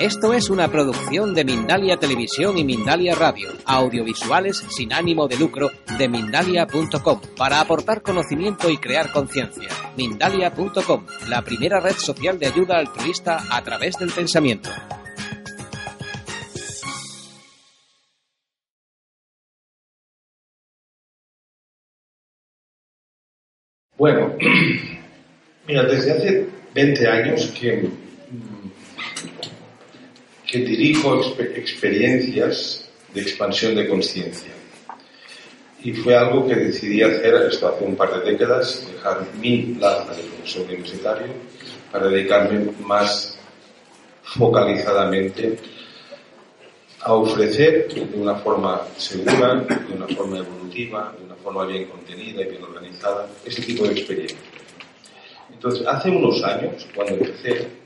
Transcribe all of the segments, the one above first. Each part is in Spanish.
Esto es una producción de Mindalia Televisión y Mindalia Radio, audiovisuales sin ánimo de lucro de mindalia.com, para aportar conocimiento y crear conciencia. Mindalia.com, la primera red social de ayuda altruista a través del pensamiento. Bueno, mira, desde hace 20 años que que dirijo experiencias de expansión de conciencia. Y fue algo que decidí hacer esto hace un par de décadas, dejar mi plaza de profesor universitario para dedicarme más focalizadamente a ofrecer de una forma segura, de una forma evolutiva, de una forma bien contenida y bien organizada, ese tipo de experiencias. Entonces, hace unos años, cuando empecé,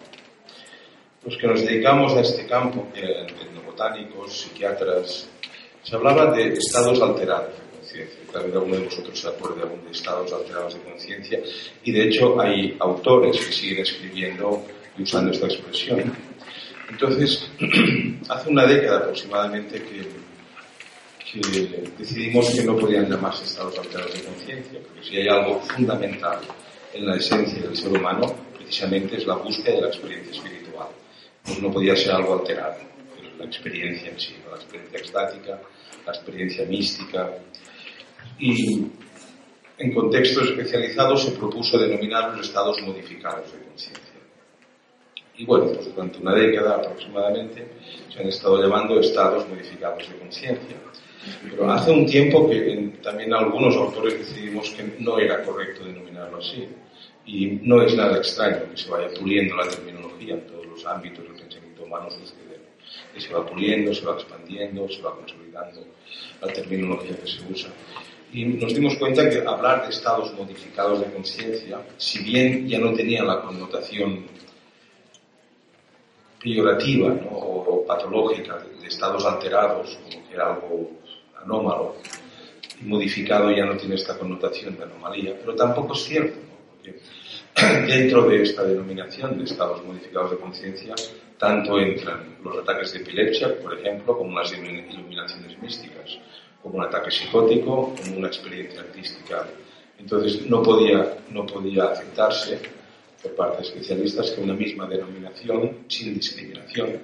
los que nos dedicamos a este campo, que eran etnobotánicos, psiquiatras, se hablaba de estados alterados de conciencia. Tal vez alguno de vosotros se acuerde aún de estados alterados de conciencia. Y de hecho hay autores que siguen escribiendo y usando esta expresión. Entonces, hace una década aproximadamente que, que decidimos que no podían llamarse estados alterados de conciencia, porque si hay algo fundamental en la esencia del ser humano, precisamente es la búsqueda de la experiencia espiritual pues no podía ser algo alterado. la experiencia en sí, la experiencia extática, la experiencia mística. Y en contextos especializados se propuso denominar los estados modificados de conciencia. Y bueno, pues durante una década aproximadamente se han estado llamando estados modificados de conciencia. Pero hace un tiempo que también algunos autores decidimos que no era correcto denominarlo así. Y no es nada extraño que se vaya puliendo la terminología los ámbitos del pensamiento humano sucede. Que se va puliendo, se va expandiendo, se va consolidando la terminología que se usa. Y nos dimos cuenta que hablar de estados modificados de conciencia, si bien ya no tenía la connotación peyorativa o patológica de, estados alterados, como que era algo anómalo, y modificado ya no tiene esta connotación de anomalía, pero tampoco es cierto dentro de esta denominación de estados modificados de conciencia, tanto entran los ataques de epilepsia, por ejemplo, como las iluminaciones místicas, como un ataque psicótico, como una experiencia artística. Entonces, no podía, no podía aceptarse por parte de especialistas que una misma denominación, sin discriminación,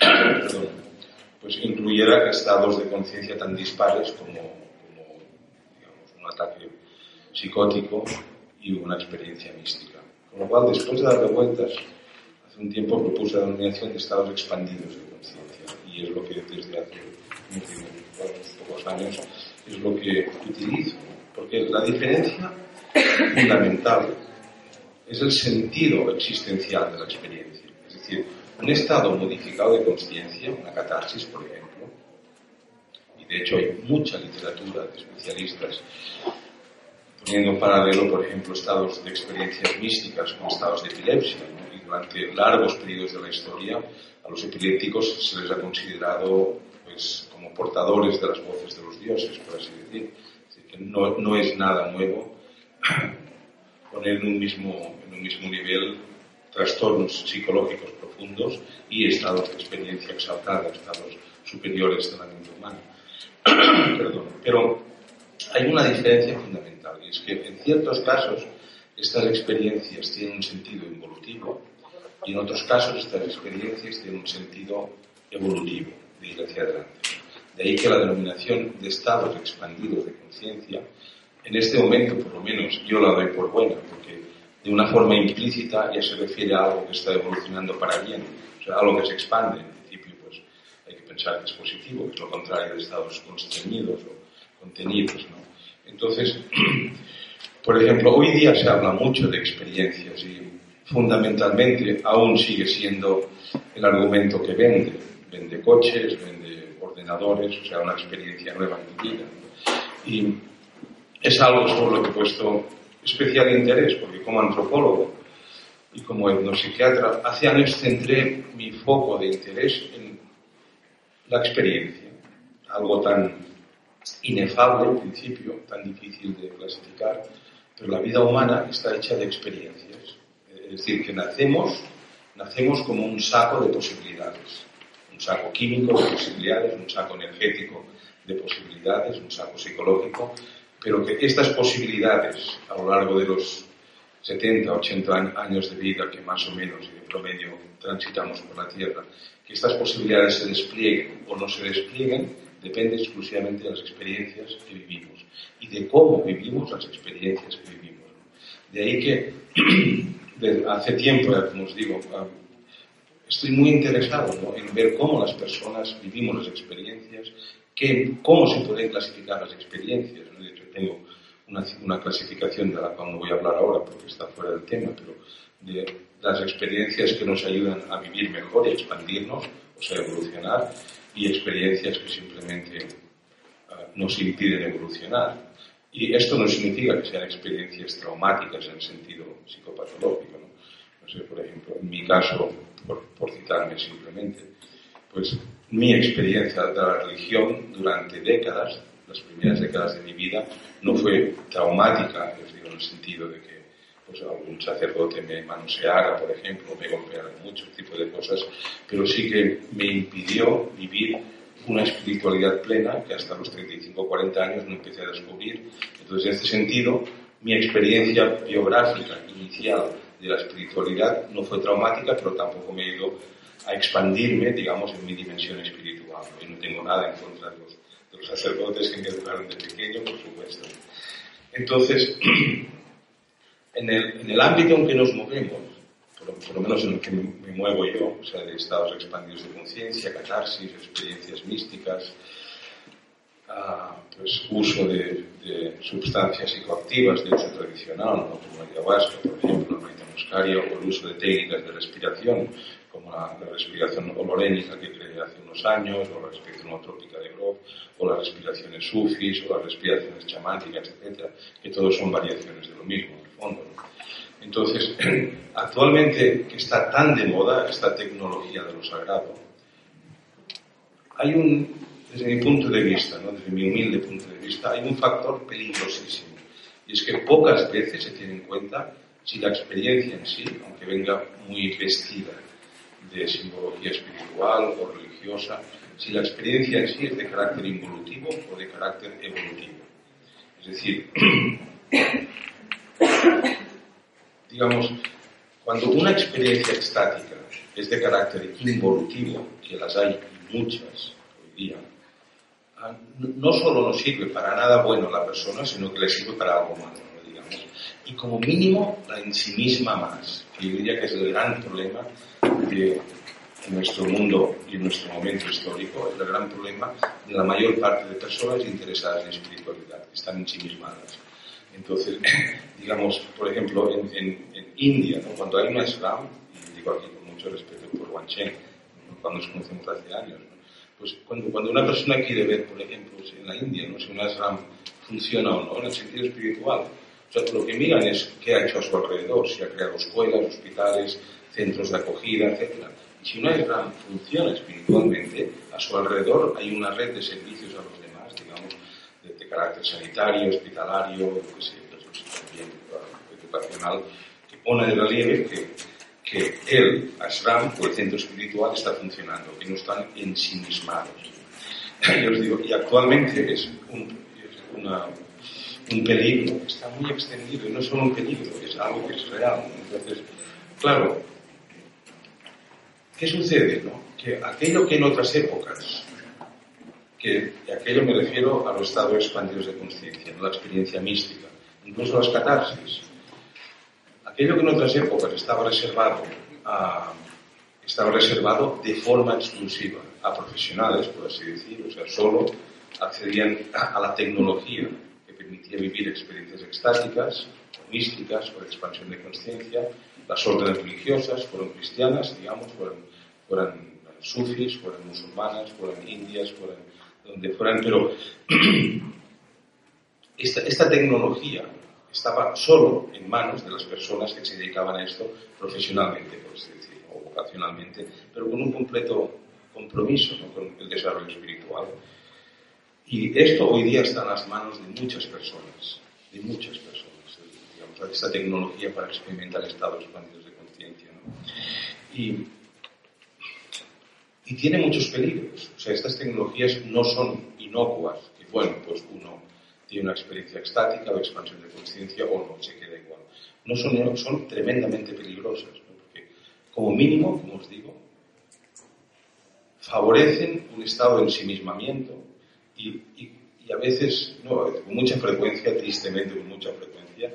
pues incluyera estados de conciencia tan dispares como, como digamos, un ataque psicótico y una experiencia mística. Con lo cual, después de darle vueltas, hace un tiempo propuse la denominación de estados expandidos de conciencia y es lo que desde hace unos pocos años es lo que utilizo. Porque la diferencia fundamental es el sentido existencial de la experiencia. Es decir, un estado modificado de conciencia, una catarsis, por ejemplo, y de hecho hay mucha literatura de especialistas poniendo en paralelo, por ejemplo, estados de experiencias místicas con estados de epilepsia. Y durante largos periodos de la historia, a los epilépticos se les ha considerado pues, como portadores de las voces de los dioses, por así decir. que no, no, es nada nuevo poner en un, mismo, en un mismo nivel trastornos psicológicos profundos y estados de experiencia exaltada, estados superiores de la mente humana. Perdón. Pero hay una diferencia fundamental es que en ciertos casos estas experiencias tienen un sentido involutivo y en otros casos estas experiencias tienen un sentido evolutivo, de ir hacia adelante. De ahí que la denominación de estados expandidos de conciencia, en este momento por lo menos yo la doy por buena, porque de una forma implícita ya se refiere a algo que está evolucionando para bien, o sea, algo que se expande. En principio, pues hay que pensar que es positivo, que es lo contrario de estados constreñidos o contenidos. ¿no? Entonces, por ejemplo, hoy día se habla mucho de experiencias y fundamentalmente aún sigue siendo el argumento que vende. Vende coches, vende ordenadores, o sea, una experiencia nueva en vida. Y es algo sobre lo que he puesto especial interés, porque como antropólogo y como etnopsiquiatra, hace años centré mi foco de interés en la experiencia, algo tan inefable en principio, tan difícil de clasificar, pero la vida humana está hecha de experiencias. Es decir, que nacemos nacemos como un saco de posibilidades, un saco químico de posibilidades, un saco energético de posibilidades, un saco psicológico, pero que estas posibilidades a lo largo de los 70, 80 años de vida que más o menos de promedio transitamos por la Tierra, que estas posibilidades se desplieguen o no se desplieguen, depende exclusivamente de las experiencias que vivimos y de cómo vivimos las experiencias que vivimos. De ahí que hace tiempo, ya como os digo, ah, estoy muy interesado en ver cómo las personas vivimos las experiencias, cómo se pueden clasificar las experiencias. Hecho, tengo una, una, clasificación de la cual no voy a hablar ahora porque está fuera del tema, pero de las experiencias que nos ayudan a vivir mejor y a expandirnos, o sea, evolucionar, y experiencias que simplemente ah, nos impiden evolucionar. Y esto no significa que sean experiencias traumáticas en el sentido psicopatológico. ¿no? no sé, por ejemplo, en mi caso, por, por, citarme simplemente, pues mi experiencia de la religión durante décadas, las primeras décadas de mi vida, no fue traumática, les digo, en el sentido de que pues, algún sacerdote me manoseara, por ejemplo, me golpeara mucho tipo de cosas, pero sí que me impidió vivir una espiritualidad plena que hasta los 35 o 40 años no empecé a descubrir. Entonces, en este sentido, mi experiencia biográfica inicial de la espiritualidad no fue traumática, pero tampoco me ido a expandirme, digamos, en mi dimensión espiritual. Y no tengo nada en contra de los, sacerdotes que me educaron de pequeño, por supuesto. Entonces, en el, el ámbito en que nos movemos, por, lo menos en el que me, muevo yo, o sea, de estados expandidos de conciencia, catarsis, experiencias místicas, ah, pues uso de, sustancias psicoactivas de uso tradicional, como la ayahuasca, por ejemplo, el muscaria, o el uso de técnicas de respiración, como la, respiración holorénica que creé hace unos años, o la respiración holotrópica de Grof, o las respiraciones sufis, o las respiraciones chamáticas, etc., que todos son variaciones de lo mismo, el Entonces, actualmente que está tan de moda esta tecnología de lo sagrado, hay un, desde mi punto de vista, ¿no? desde mi humilde punto de vista, hay un factor peligrosísimo. Y es que pocas veces se tiene en cuenta si la experiencia en sí, aunque venga muy vestida de simbología espiritual o religiosa, si la experiencia en sí es de carácter involutivo o de carácter evolutivo. Es decir, digamos, cuando una experiencia estática es de carácter involutivo, que las hay muchas hoy día, ah, no solo no sirve para nada bueno a la persona, sino que le sirve para algo malo, digamos. Y como mínimo la en sí misma más, que yo diría que es el gran problema de nuestro mundo y en nuestro momento histórico, es el gran problema de la mayor parte de personas interesadas en espiritualidad, que están ensimismadas. Entonces, digamos, por ejemplo, en, India, cuando hay una Slam, y digo aquí con mucho respeto por Wanchen, cuando nos conocemos hace años, pues cuando, cuando, una persona quiere ver, por ejemplo, en la India, ¿no? si una Slam funciona o no en el sentido espiritual, o sea, lo que miran es qué ha hecho a su alrededor, si ha creado escuelas, hospitales, centros de acogida, etc. Y si una Slam funciona espiritualmente, a su alrededor hay una red de servicios a los demás, carácter sanitario, hospitalario, que sea, también educacional, que pone de relieve que, que el ashram o el centro espiritual está funcionando, que no están ensimismados. Yo os digo, y actualmente es un, una, un peligro está muy extendido, y no es solo un peligro, es algo que es real. Entonces, claro, ¿qué sucede? No? Que aquello que en otras épocas que aquello me refiero a los estados expandidos de conciencia, la experiencia mística, incluso las catarsis. Aquello que en otras épocas estaba reservado, estaba reservado de forma exclusiva a profesionales, por así decir, o sea, solo accedían a, la tecnología que permitía vivir experiencias extáticas, místicas, o de expansión de conciencia. Las órdenes religiosas fueron cristianas, digamos, fueron, fueran sufis, fueran musulmanas, fueran indias, fueran donde fueran, pero esta, esta tecnología estaba solo en manos de las personas que se dedicaban a esto profesionalmente, por así decirlo, o vocacionalmente, pero con un completo compromiso con el desarrollo espiritual. Y esto hoy día está en las manos de muchas personas, de muchas personas, digamos, esta tecnología para experimentar estados expandidos de conciencia. Y, y tiene muchos peligros. O sea, estas tecnologías no son inocuas, que bueno, pues uno tiene una experiencia estática o expansión de conciencia o no, se queda igual. No son, son tremendamente peligrosas, porque como mínimo, como os digo, favorecen un estado de ensimismamiento y, y, y a veces, no, con mucha frecuencia, tristemente con mucha frecuencia,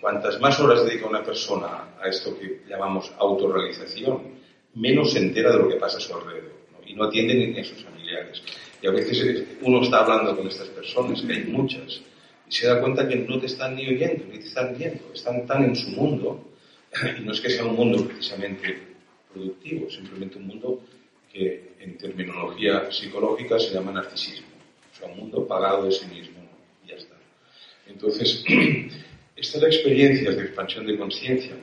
cuantas más horas dedica una persona a esto que llamamos autorrealización, menos se entera de lo que pasa a su alrededor y no atiende ni a sus familiares. Y a veces uno está hablando con estas personas, que hay muchas, y se da cuenta que no te están ni oyendo, ni te están viendo, están tan en su mundo, y no es que sea un mundo precisamente productivo, simplemente un mundo que en terminología psicológica se llama narcisismo, o sea, un mundo pagado de sí mismo, y ya está. Entonces, estas experiencias de expansión de conciencia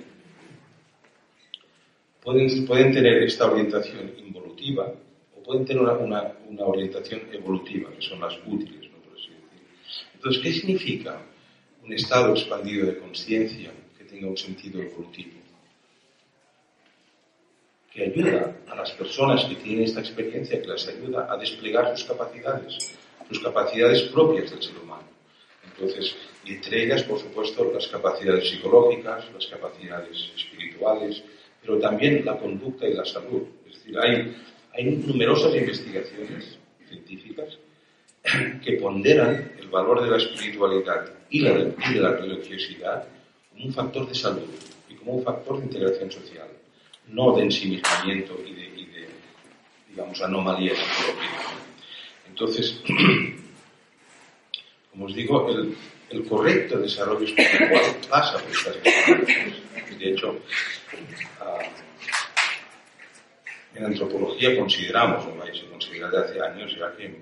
pueden, pueden tener esta orientación involutiva o pueden tener una, una, una orientación evolutiva, que son las útiles, ¿no? por así decir. Entonces, ¿qué significa un estado expandido de conciencia que tenga un sentido evolutivo? Que ayuda a las personas que tienen esta experiencia, que las ayuda a desplegar sus capacidades, sus capacidades propias del ser humano. Entonces, y entre ellas, por supuesto, las capacidades psicológicas, las capacidades espirituales, pero también la conducta y la salud. Es decir, hay, numerosas investigaciones científicas que ponderan el valor de la espiritualidad y, la, y la religiosidad como un factor de salud y como un factor de integración social, no de ensimismamiento y de, digamos, anomalías psicológicas. Entonces, como os digo, el, el correcto desarrollo espiritual pasa por estas experiencias. De hecho, uh, en antropología consideramos, o se considera de hace años ya, que,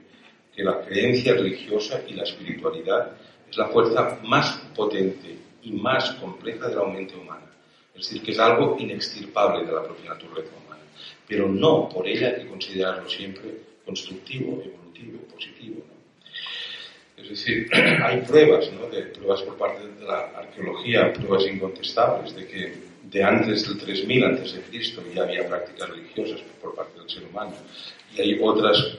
que la creencia religiosa y la espiritualidad es la fuerza más potente y más compleja de la mente humana. Es decir, que es algo inextirpable de la propia naturaleza humana. Pero no por ella hay que considerarlo siempre constructivo, evolutivo, positivo. ¿no? Es decir, hay pruebas, ¿no? de, pruebas por parte de la arqueología, pruebas incontestables de que de antes del 3000 antes de Cristo ya había prácticas religiosas por parte del ser humano y hay otras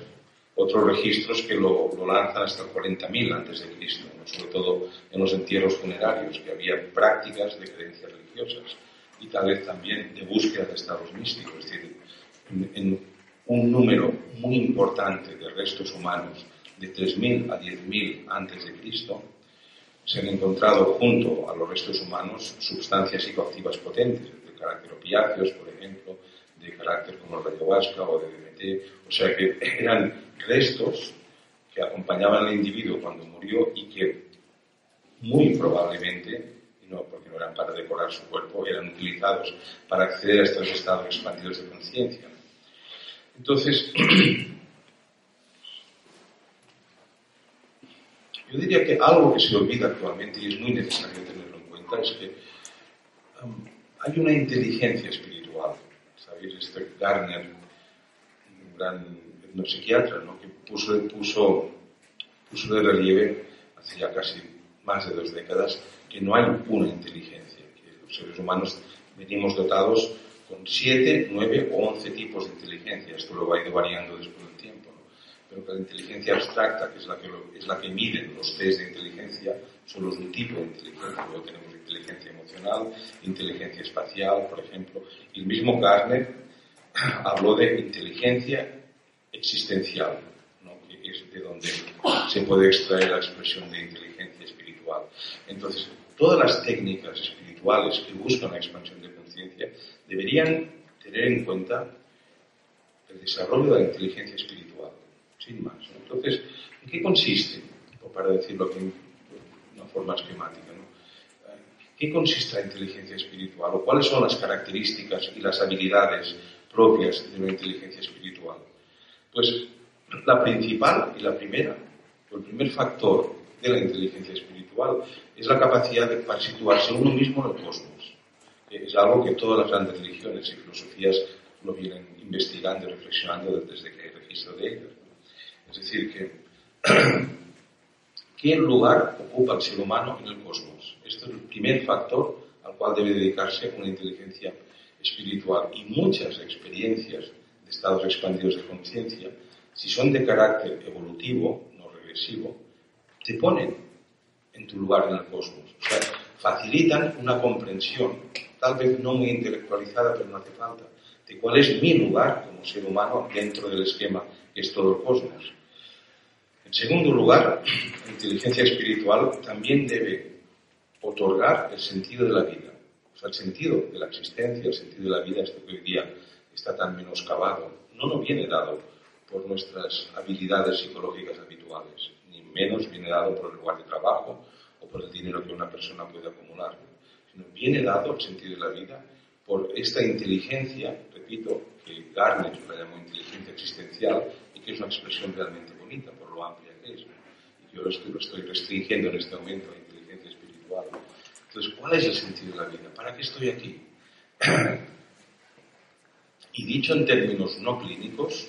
otros registros que lo, lo lanzan hasta el 40.000 antes de Cristo, ¿no? sobre todo en los entierros funerarios, que había prácticas de creencias religiosas y tal vez también de búsqueda de estados místicos, es decir, en, en un número muy importante de restos humanos de 3.000 a 10.000 antes de Cristo, se han encontrado junto a los restos humanos sustancias psicoactivas potentes, de carácter opiáceos, por ejemplo, de carácter como el ayahuasca o de DMT, o sea que eran restos que acompañaban al individuo cuando murió y que muy probablemente, no porque no eran para decorar su cuerpo, eran utilizados para acceder a estos estados expandidos de conciencia. Entonces, Yo diría que algo que se olvida actualmente y es muy necesario tenerlo en cuenta es que um, hay una inteligencia espiritual. ¿Sabéis? Este Garner, un gran psiquiatra, ¿no? que puso, puso, puso de relieve hace ya casi más de dos décadas que no hay una inteligencia, que los seres humanos venimos dotados con siete, nueve o once tipos de inteligencia. Esto luego ha ido variando después del tiempo pero que la inteligencia abstracta, que es la que, lo, es la que miden los test de inteligencia, solo es un tipo de inteligencia. Luego tenemos inteligencia emocional, inteligencia espacial, por ejemplo. Y el mismo Gardner habló de inteligencia existencial, ¿no? que es de donde se puede extraer la expresión de inteligencia espiritual. Entonces, todas las técnicas espirituales que buscan la expansión de conciencia deberían tener en cuenta el desarrollo de la inteligencia espiritual sin más. Entonces, ¿en qué consiste? Para decirlo de una forma esquemática, ¿no? ¿Qué consiste la inteligencia espiritual? ¿O cuáles son las características y las habilidades propias de una inteligencia espiritual? Pues la principal y la primera, o el primer factor de la inteligencia espiritual es la capacidad de, para situarse uno mismo en el cosmos. Es algo que todas las grandes religiones y filosofías lo vienen investigando y reflexionando desde que hay registro de ellos. Es decir, que ¿qué lugar ocupa el ser humano en el cosmos? Este es el primer factor al cual debe dedicarse una inteligencia espiritual y muchas experiencias de estados expandidos de conciencia, si son de carácter evolutivo, no regresivo, te ponen en tu lugar en el cosmos. O sea, facilitan una comprensión, tal vez no muy intelectualizada, pero no hace falta, de cuál es mi lugar como ser humano dentro del esquema que es todo el cosmos. En segundo lugar, la inteligencia espiritual también debe otorgar el sentido de la vida. O sea, el sentido de la existencia, el sentido de la vida, esto que hoy día está tan menoscabado, no nos viene dado por nuestras habilidades psicológicas habituales, ni menos viene dado por el lugar de trabajo o por el dinero que una persona puede acumular, sino viene dado el sentido de la vida por esta inteligencia, repito, que Garner la llamó inteligencia existencial y que es una expresión realmente amplia que es. Yo lo estoy, lo estoy restringiendo en este momento a inteligencia espiritual. Entonces, ¿cuál es el sentido de la vida? ¿Para qué estoy aquí? y dicho en términos no clínicos,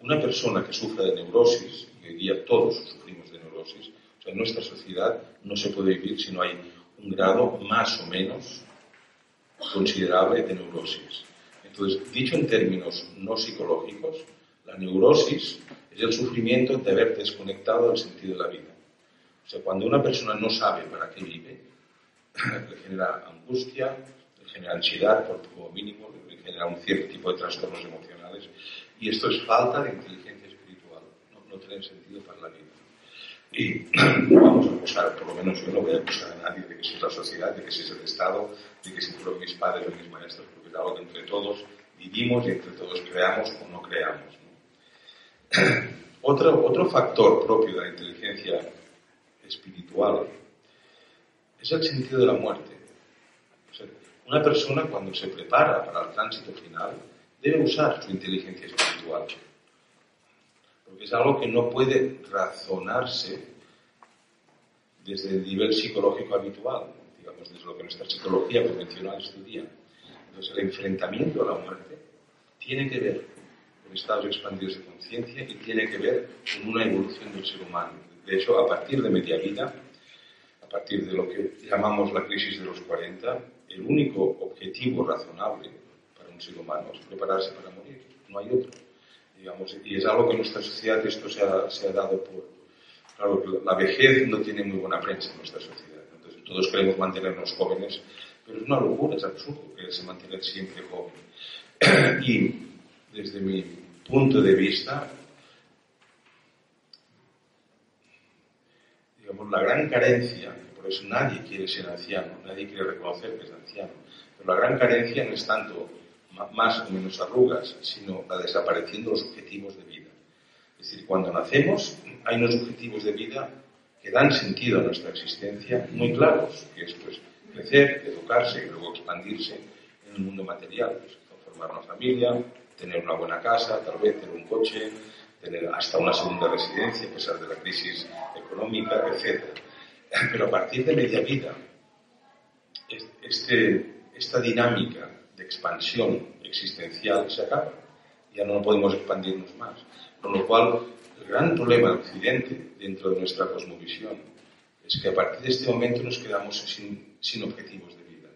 una persona que sufra de neurosis, y hoy día todos sufrimos de neurosis, o sea, en nuestra sociedad no se puede vivir si no hay un grado más o menos considerable de neurosis. Entonces, dicho en términos no psicológicos, la neurosis es el sufrimiento de haber desconectado del sentido de la vida. O sea, cuando una persona no sabe para qué vive, le genera angustia, le genera ansiedad, por como mínimo, le genera un cierto tipo de trastornos emocionales y esto es falta de inteligencia espiritual, no, no tener sentido para la vida. Y vamos a acusar, por lo menos yo no voy a acusar a nadie de que si es la sociedad, de que si es el Estado, de que si fueron mis padres o mis maestros, porque es algo que entre todos vivimos y entre todos creamos o no creamos. Otro, otro factor propio de la inteligencia espiritual es el sentido de la muerte. una persona cuando se prepara para el tránsito final debe usar su inteligencia espiritual. Porque es algo que no puede razonarse desde el nivel psicológico habitual, digamos, desde lo que nuestra psicología convencional estudia. Entonces, el enfrentamiento a la muerte tiene que ver estados expandidos de conciencia y tiene que ver con una evolución del ser humano. De hecho, a partir de media vida, a partir de lo que llamamos la crisis de los 40, el único objetivo razonable un ser humano, es prepararse para morir, no hay otro. Digamos, y es algo que en nuestra sociedad esto se ha, se ha dado por... Claro, la vejez no tiene muy buena prensa en nuestra sociedad. Entonces, todos queremos mantenernos jóvenes, pero es una locura, es absurdo se mantener siempre joven. y desde mi punto de vista, digamos, la gran carencia, por eso nadie quiere ser anciano, nadie quiere reconocer que es anciano, pero la gran carencia no es tanto más o menos arrugas, sino la desaparición de los objetivos de vida. Es decir, cuando nacemos hay unos objetivos de vida que dan sentido a nuestra existencia muy claros, que es pues crecer, educarse y luego expandirse en el mundo material, pues, formar una familia, tener una buena casa, tal vez tener un coche, tener hasta una segunda residencia a pesar de la crisis económica, etc. Pero a partir de media vida, este, esta dinámica de expansión existencial se acaba. Ya no podemos expandirnos más. Con lo cual, el gran problema del Occidente, dentro de nuestra cosmovisión, es que a partir de este momento nos quedamos sin, sin objetivos de vida.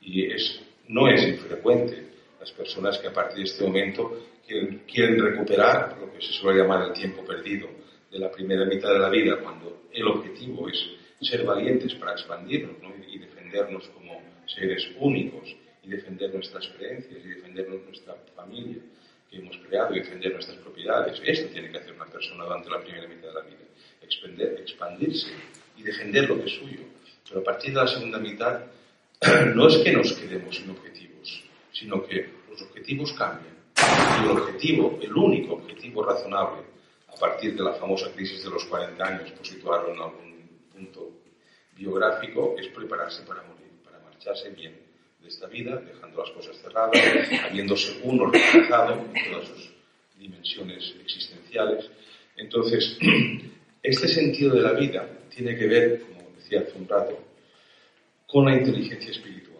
Y, y es, no es infrecuente las personas que a partir de este momento quieren, recuperar lo que se suele llamar el tiempo perdido de la primera mitad de la vida, cuando el objetivo es ser valientes para expandirnos y defendernos como seres únicos y defender nuestras creencias y defender nuestra familia que hemos creado y defender nuestras propiedades. Esto tiene que hacer una persona durante la primera mitad de la vida, expandir, expandirse y defender lo que es suyo. Pero a partir de la segunda mitad no es que nos quedemos sin objetivos, sino que los objetivos cambian. Y el objetivo, el único objetivo razonable, a partir de la famosa crisis de los 40 años, por situarlo en algún punto biográfico, es prepararse para morir, para marcharse bien esta vida, dejando las cosas cerradas, habiéndose uno realizado en todas sus dimensiones existenciales. Entonces, este sentido de la vida tiene que ver, como decía hace un rato, con la inteligencia espiritual,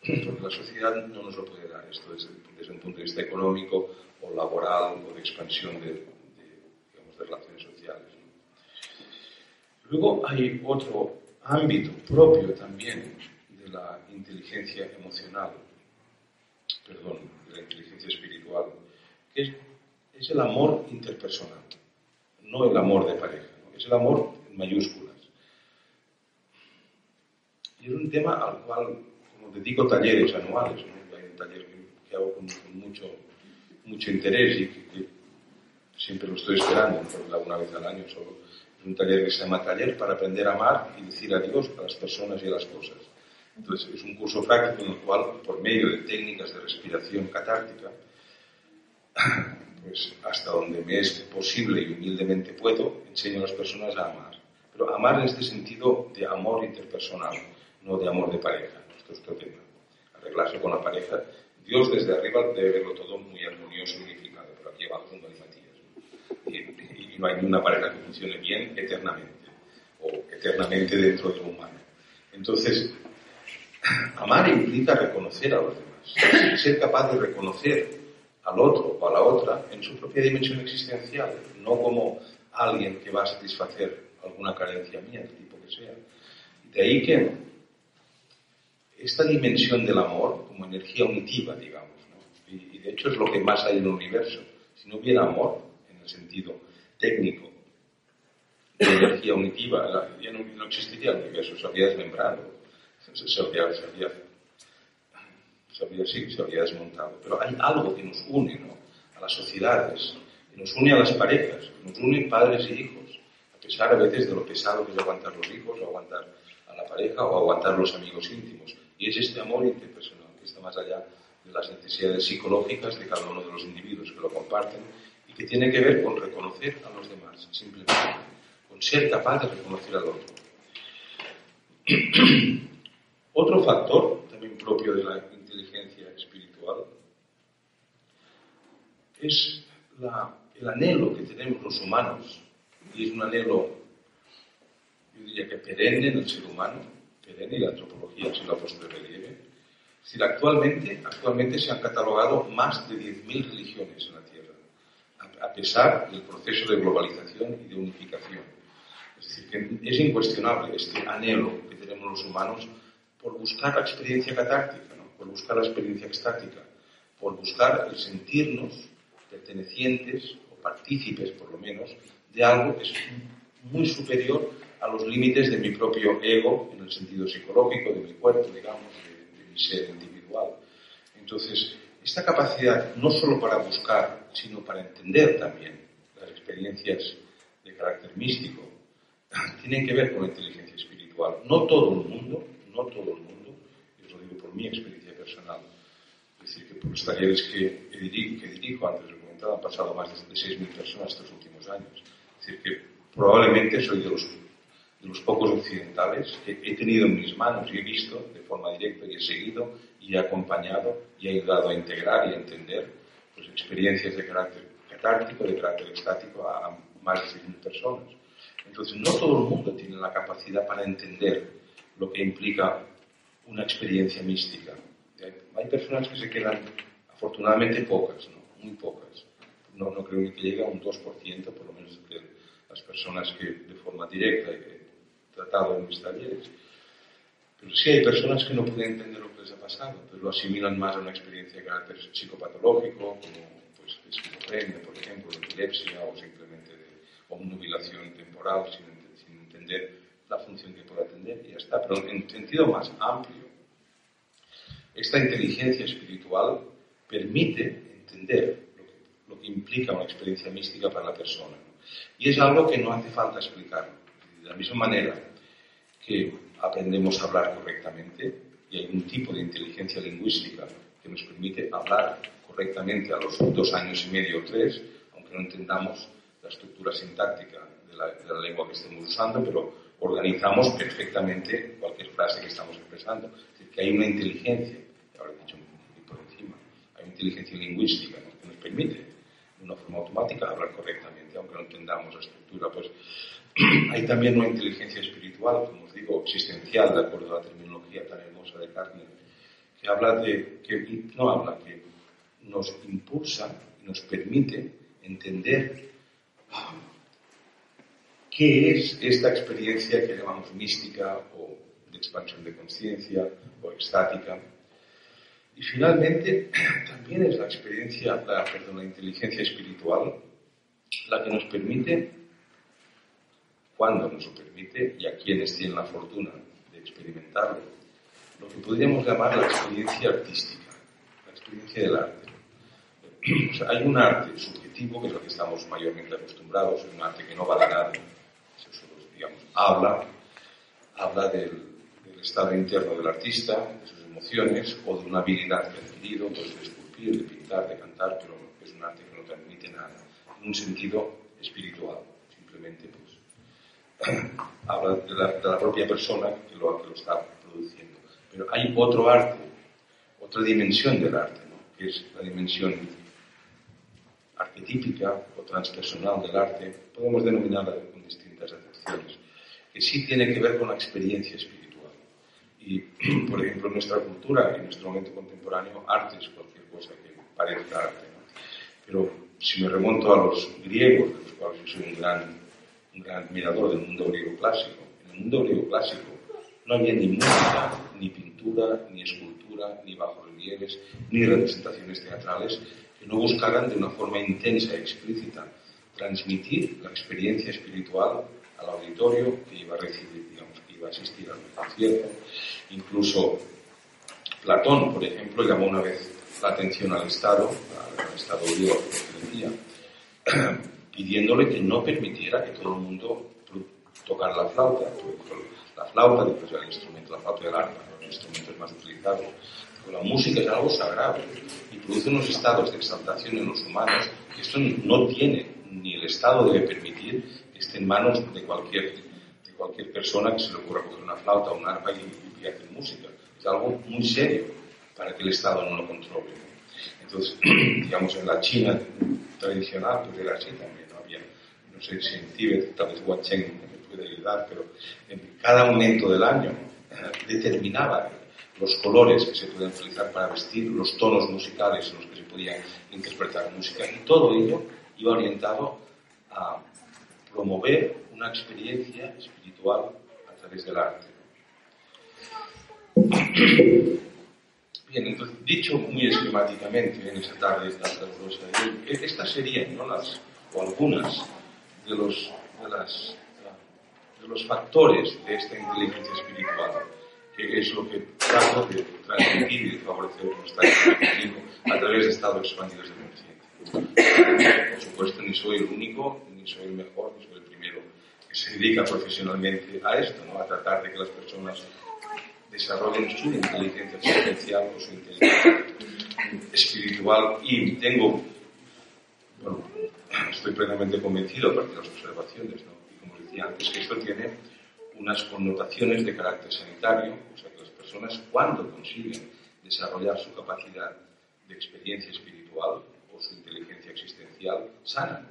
porque la sociedad no nos lo puede dar esto desde, un punto de vista económico o laboral o de expansión de, de relaciones sociales. Luego hay otro ámbito propio también la inteligencia emocional, perdón, de la inteligencia espiritual, que es, es el amor interpersonal, no el amor de pareja, es el amor en mayúsculas. Y es un tema al cual como dedico talleres anuales, hay un taller que, hago con, mucho, mucho interés y que, siempre lo estoy esperando, una vez al año solo. Es un taller que se llama Taller para aprender a amar y decir adiós a las personas y a las cosas. Entonces, es un curso práctico en el cual, por medio de técnicas de respiración catártica, pues hasta donde me es posible y humildemente puedo, enseño a las personas a amar. Pero amar en este sentido de amor interpersonal, no de amor de pareja. Esto es tema. Arreglarse con la pareja. Dios desde arriba debe verlo todo muy armonioso y unificado, pero aquí abajo no hay Matías. Y, y no hay ninguna pareja que funcione bien eternamente, o eternamente dentro de lo humano. Entonces, Amar implica reconocer a los demás, ser capaz de reconocer al otro o a la otra en su propia dimensión existencial, no como alguien que va a satisfacer alguna carencia mía, del tipo que sea. De ahí que esta dimensión del amor, como energía unitiva, digamos, y, de hecho es lo que más hay en el universo, si no hubiera amor, en el sentido técnico, de energía unitiva, ya no, existiría el universo, se habría desmembrado se habría, se habría, se habría, se habría desmontado. Pero hay algo que nos une ¿no? a las sociedades, que nos une a las parejas, que nos une padres y hijos, a pesar a veces de lo pesado que es aguantar los hijos, o aguantar a la pareja, o aguantar los amigos íntimos. Y es este amor interpersonal que está más allá de las necesidades psicológicas de cada uno de los individuos que lo comparten y que tiene que ver con reconocer a los demás, simplemente, con ser capaz de reconocer al otro. Otro factor, también propio de la inteligencia espiritual, es el anhelo que tenemos los humanos, y es un anhelo, yo diría que perenne en el ser humano, y la antropología si lo ha relieve. Es decir, actualmente, actualmente se han catalogado más de 10.000 religiones en la Tierra, a pesar del proceso de globalización y de unificación. Es decir, que es incuestionable este anhelo que tenemos los humanos por buscar la experiencia catártica, por buscar la experiencia extática, por buscar el sentirnos pertenecientes o partícipes, por lo menos, de algo que es muy superior a los límites de mi propio ego, en el sentido psicológico, de mi cuerpo, digamos, de, de mi ser individual. Entonces, esta capacidad, no solo para buscar, sino para entender también las experiencias de carácter místico, tienen que ver con la inteligencia espiritual. No todo el mundo no todo el mundo, y os lo digo por mi experiencia personal, es decir, que por los talleres que, dirijo, que dirijo, antes de comentado, han pasado más de 6.000 personas estos últimos años. Es decir, que probablemente soy de los, de los pocos occidentales que he tenido en mis manos y he visto de forma directa y he seguido y he acompañado y he ayudado a integrar y a entender pues, experiencias de carácter catártico, de carácter estático a más de 6.000 personas. Entonces, no todo el mundo tiene la capacidad para entender lo que implica una experiencia mística. Hay personas que se quedan, afortunadamente pocas, ¿no? muy pocas. No, no creo que llegue a un 2%, por lo menos de las personas que de forma directa tratado en mis talleres. Pero sí hay personas que no pueden entender lo que les ha pasado, pues lo asimilan más a una experiencia de carácter psicopatológico, como pues, esquizofrenia, por ejemplo, epilepsia o simplemente de obnubilación temporal sin, sin entender la función que puede atender y ya está. Pero en sentido más amplio, esta inteligencia espiritual permite entender lo que, implica una experiencia mística para la persona. Y es algo que no hace falta explicar. De la misma manera que aprendemos a hablar correctamente, y hay un tipo de inteligencia lingüística que nos permite hablar correctamente a los dos años y medio o tres, aunque no entendamos la estructura sintáctica de la, de la lengua que estemos usando, pero organizamos perfectamente cualquier frase que estamos expresando. Es decir, que hay una inteligencia, ahora he dicho por encima, hay una inteligencia lingüística que nos permite, de una forma automática, hablar correctamente, aunque no entendamos la estructura. Pues hay también una inteligencia espiritual, como os digo, existencial, de acuerdo a la terminología tan hermosa de Carmen, que habla de, que no habla, que nos impulsa nos permite entender ¿Qué es esta experiencia que llamamos mística o de expansión de conciencia o extática? Y finalmente, también es la experiencia, la, perdón, la inteligencia espiritual la que nos permite, cuando nos lo permite, y a quienes tienen la fortuna de experimentarlo, lo que podríamos llamar la experiencia artística, la experiencia del arte. O sea, hay un arte subjetivo, que es lo que estamos mayormente acostumbrados, un arte que no vale nada, eso digamos, habla, habla del, estado interno del artista, de sus emociones o de una habilidad que ha adquirido, pues de esculpir, de pintar, de cantar, pero es un arte que no transmite nada, en un sentido espiritual, simplemente pues habla de la, propia persona que lo, que lo está produciendo. Pero hay otro arte, otra dimensión del arte, ¿no? que es la dimensión arquetípica o transpersonal del arte, podemos denominarla con distintas acepciones, que sí tiene que ver con la experiencia espiritual y, por ejemplo, en nuestra cultura, en nuestro momento contemporáneo, arte es cualquier cosa que parezca arte. Pero si me remonto a los griegos, de los cuales yo soy un gran, un gran admirador del mundo griego clásico, en el mundo griego clásico no había ni música, ni pintura, ni escultura, ni bajorrelieves, ni representaciones teatrales que no buscaran de una forma intensa y explícita transmitir la experiencia espiritual al auditorio que iba a recibir, digamos, iba a asistir al concierto. Incluso Platón, por ejemplo, llamó una vez la atención al Estado, al Estado griego que pidiéndole que no permitiera que todo el mundo tocara la flauta. La flauta, después el instrumento, la flauta del arpa, los instrumentos más utilizados. la música es algo sagrado y produce unos estados de exaltación en los humanos que esto no tiene, ni el Estado debe permitir que esté en manos de cualquier, de cualquier persona que se le ocurra coger una flauta o un arpa y, y hacer música. Es algo muy serio para que el Estado no lo controle. Entonces, digamos, en la China tradicional, pues era así también, no había, no sé si en Tíbet, tal vez Huacheng me puede ayudar, pero en cada momento del año eh, determinaba los colores que se pueden utilizar para vestir, los tonos musicales en los que se podía interpretar música, y todo ello iba orientado a promover una experiencia espiritual a través del arte. Bien, entonces, dicho muy esquemáticamente en esa tarde tan calurosa, estas serían ¿no? las, o algunas de los, de, las, de los factores de esta inteligencia espiritual, que es lo que trato de transmitir y de favorecer nuestra a través de estados expandidos de conciencia. Por supuesto, ni soy el único, ni soy el mejor, ni soy el primero que se dedica profesionalmente a esto, ¿no? a tratar de que las personas desarrollen su inteligencia existencial o su inteligencia espiritual y tengo, bueno, estoy plenamente convencido a partir de las observaciones, ¿no? y como decía antes, que esto tiene unas connotaciones de carácter sanitario, o sea que las personas cuando consiguen desarrollar su capacidad de experiencia espiritual o su inteligencia existencial, sanan.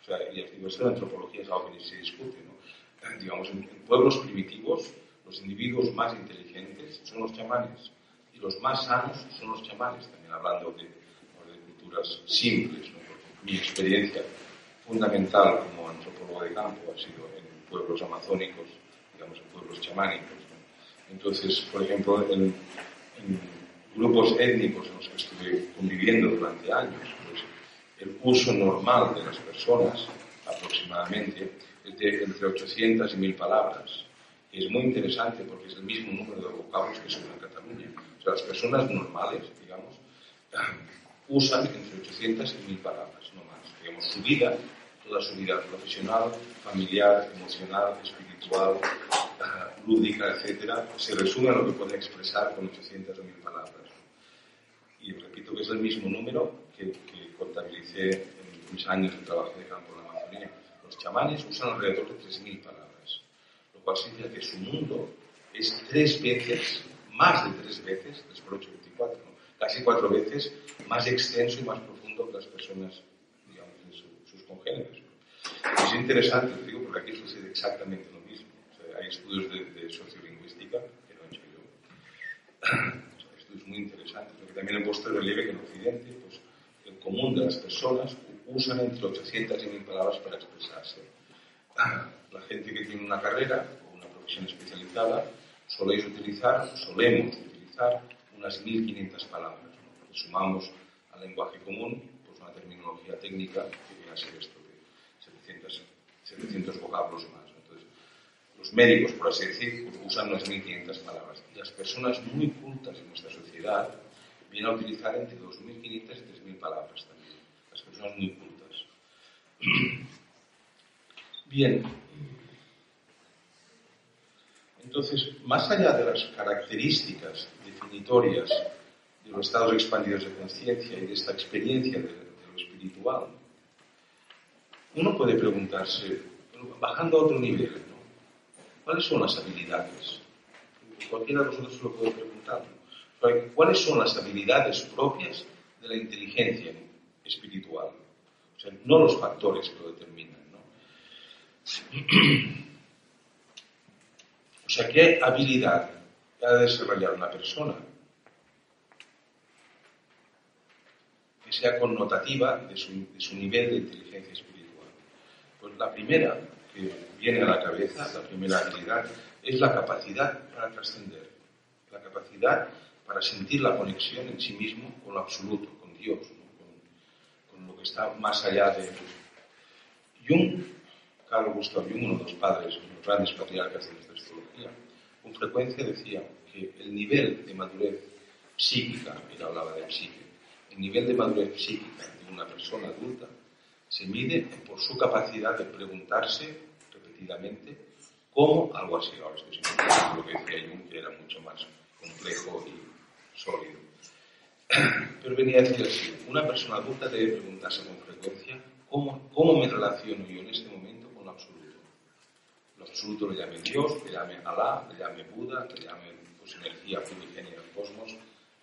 O sea, y digo, esto en antropología es algo que se discute, ¿no? Digamos, en pueblos primitivos, los individuos más inteligentes son los chamanes y los más sanos son los chamanes, también hablando de, culturas simples. mi experiencia fundamental como antropólogo de campo ha sido en pueblos amazónicos, digamos, en pueblos chamánicos. Entonces, por ejemplo, en, grupos étnicos en los que estuve conviviendo durante años, pues, el uso normal de las personas, aproximadamente, es de entre 800 y 1000 palabras es muy interesante porque es el mismo número de vocablos que se usan en Cataluña. O sea, las personas normales, digamos, usan entre 800 y 1000 palabras, no más. Digamos, su vida, toda su vida profesional, familiar, emocional, espiritual, lúdica, etcétera, se resume en lo que pueden expresar con 800 o 1000 palabras. Y repito que es el mismo número que, que contabilicé en mis años de trabajo de campo en la Amazonía. Los chamanes usan alrededor de 3.000 palabras cual significa que su mundo es tres veces, más de tres veces, 3 por 8, 24, casi cuatro veces más extenso y más profundo que las personas, digamos, de sus congéneres. Es interesante, digo, porque aquí sucede exactamente lo mismo. hay estudios de, sociolingüística que no he hecho yo. Son estudios muy interesantes, porque también he puesto el relieve que en Occidente, pues, el común de las personas usan entre 800 y 1000 palabras para expresarse la gente que tiene una carrera o una profesión especializada soléis utilizar, solemos utilizar unas 1.500 palabras. sumamos al lenguaje común pues una terminología técnica que viene a ser esto de 700, vocablos más. Entonces, los médicos, por así decir, usan unas 1.500 palabras. Y las personas muy cultas en nuestra sociedad vienen a utilizar entre 2.500 y 3.000 palabras también. Las personas muy cultas. Bien. Entonces, más allá de las características definitorias de los estados expandidos de conciencia y de esta experiencia de, lo espiritual, uno puede preguntarse, bajando a otro nivel, ¿no? ¿cuáles son las habilidades? Cualquiera de nosotros lo puede preguntar. ¿Cuáles son las habilidades propias de la inteligencia espiritual? O sea, no los factores que lo determinan. ¿no? Sea, ¿qué habilidad ha de desarrollar una persona que sea connotativa de su, nivel de inteligencia espiritual? Pues la primera que viene a la cabeza, la primera habilidad, es la capacidad para trascender, la capacidad para sentir la conexión en sí mismo con lo absoluto, con Dios, con, lo que está más allá de Jung, Carl Gustav Jung, uno de los padres, uno de los grandes patriarcas de nuestra astrología, con frecuencia decía que el nivel de madurez psíquica, él hablaba de psique, el nivel de madurez psíquica de una persona adulta se mide por su capacidad de preguntarse repetidamente cómo algo así. Ahora estoy lo que decía Jung, que era mucho más complejo y sólido. Pero venía a decir así, una persona adulta debe preguntarse con frecuencia cómo, cómo me relaciono yo en este momento absoluto le llame Dios, le llame Alá, le llame Buda, le llame pues, energía primigenia del cosmos,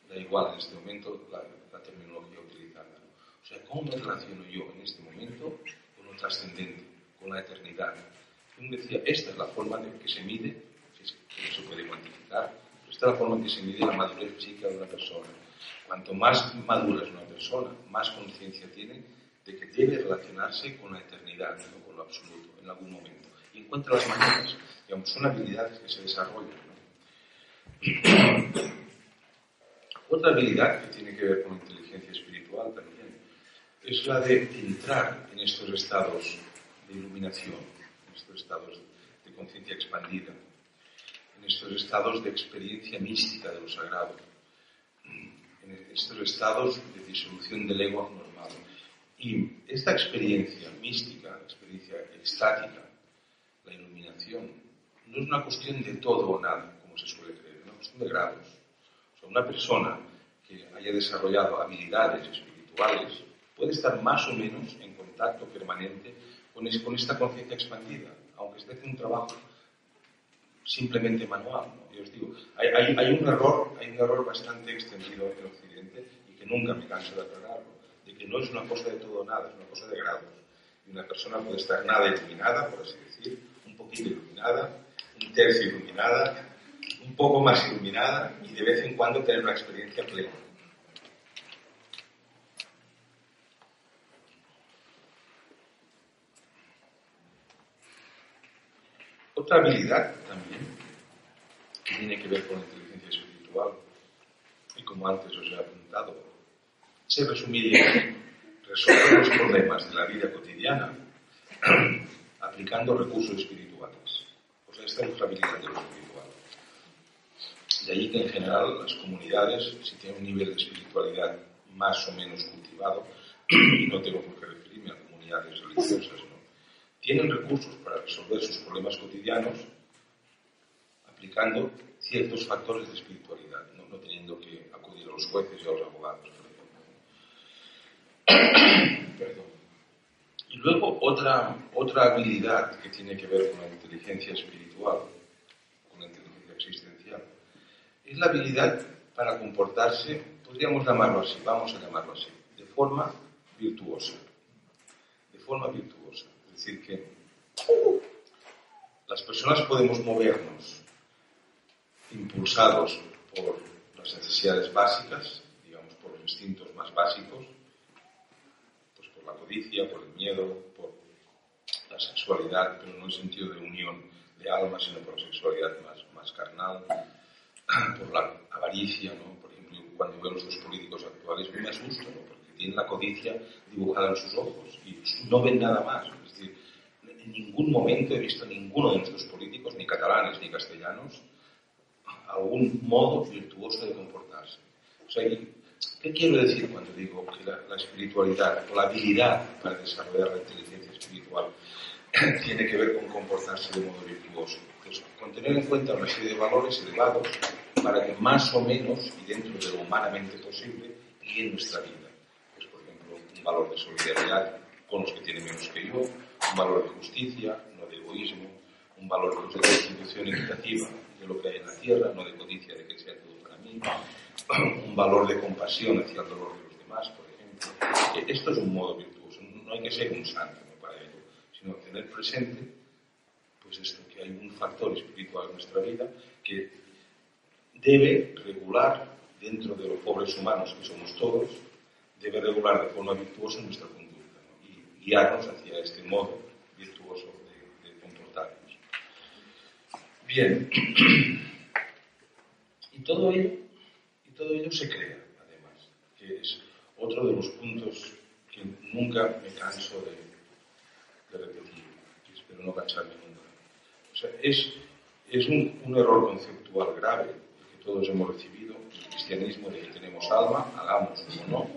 da igual en este momento la, terminología utilizada. O sea, ¿cómo me relaciono yo en este momento con lo trascendente, con la eternidad? Jung decía, esta es la forma en que se mide, que no se puede cuantificar, esta es la forma en que se mide la madurez psíquica de una persona. Cuanto más madura es una persona, más conciencia tiene de que debe relacionarse con la eternidad, no con lo absoluto, en algún momento y encuentra las maneras. Digamos, son habilidades que se desarrollan. Otra habilidad que tiene que ver con inteligencia espiritual también es la de entrar en estos estados de iluminación, en estos estados de conciencia expandida, en estos estados de experiencia mística de lo sagrado, en estos estados de disolución del ego normal. Y esta experiencia mística, experiencia estática, la iluminación no es una cuestión de todo o nada, como se suele creer, es una cuestión de grados. O una persona que haya desarrollado habilidades espirituales puede estar más o menos en contacto permanente con, esta conciencia expandida, aunque esté haciendo un trabajo simplemente manual. Yo os digo, hay, un error, hay un error bastante extendido en Occidente y que nunca me canso de aclararlo, de que no es una cosa de todo o nada, es una cosa de grados. Y una persona puede estar nada iluminada, por así decir, un tercio iluminada, un poco más iluminada y de vez en cuando tener una experiencia plena. Otra habilidad también que tiene que ver con la inteligencia espiritual y como antes os he apuntado, se resumiría en resolver los problemas de la vida cotidiana aplicando recursos espirituales. Pues esta es la habilidad de lo espiritual. De ahí que en general las comunidades, si tienen un nivel de espiritualidad más o menos cultivado, y no tengo por qué referirme a comunidades religiosas, ¿no? tienen recursos para resolver sus problemas cotidianos aplicando ciertos factores de espiritualidad, no, no teniendo que acudir a los jueces y a los abogados, Perdón. Y luego otra, otra habilidad que tiene que ver con la inteligencia espiritual, con la inteligencia existencial, es la habilidad para comportarse, podríamos llamarlo así, vamos a llamarlo así, de forma virtuosa. De forma virtuosa. Es decir, que las personas podemos movernos impulsados por las necesidades básicas, digamos, por los instintos más básicos, por la codicia, por el miedo, por la sexualidad, pero no en sentido de unión de alma, sino por la sexualidad más, más carnal, por la avaricia, ¿no? por ejemplo, cuando veo a los políticos actuales me asusto, porque tienen la codicia dibujada en sus ojos y no ven nada más. Es decir, en ningún momento he visto a ninguno de nuestros políticos, ni catalanes ni castellanos, algún modo virtuoso de comportarse. O sea, ¿qué quiero decir cuando digo que la, espiritualidad o la habilidad para desarrollar la inteligencia espiritual tiene que ver con comportarse de modo virtuoso? Pues, con tener en cuenta una serie de valores elevados para que más o menos y dentro de lo humanamente posible guíen nuestra vida. Pues, por ejemplo, un valor de solidaridad con los que tienen menos que yo, un valor de justicia, no de egoísmo, un valor de distribución equitativa de lo que hay en la tierra, no de codicia de que sea todo para mí, un valor de compasión hacia el dolor de los demás, por ejemplo. Esto es un modo virtuoso, no hay que ser un santo para ello, sino tener presente pues esto, que hay un factor espiritual en nuestra vida que debe regular dentro de los pobres humanos que somos todos, debe regular de forma virtuosa nuestra conducta y guiarnos hacia este modo virtuoso de, de comportarnos. Bien, y todo ello, y todo ello se crea, además, que es otro de los puntos que nunca me canso de, de repetir, y espero no cansarme nunca. O sea, es, es un, un error conceptual grave que todos hemos recibido el cristianismo de que tenemos alma, hagamos o no,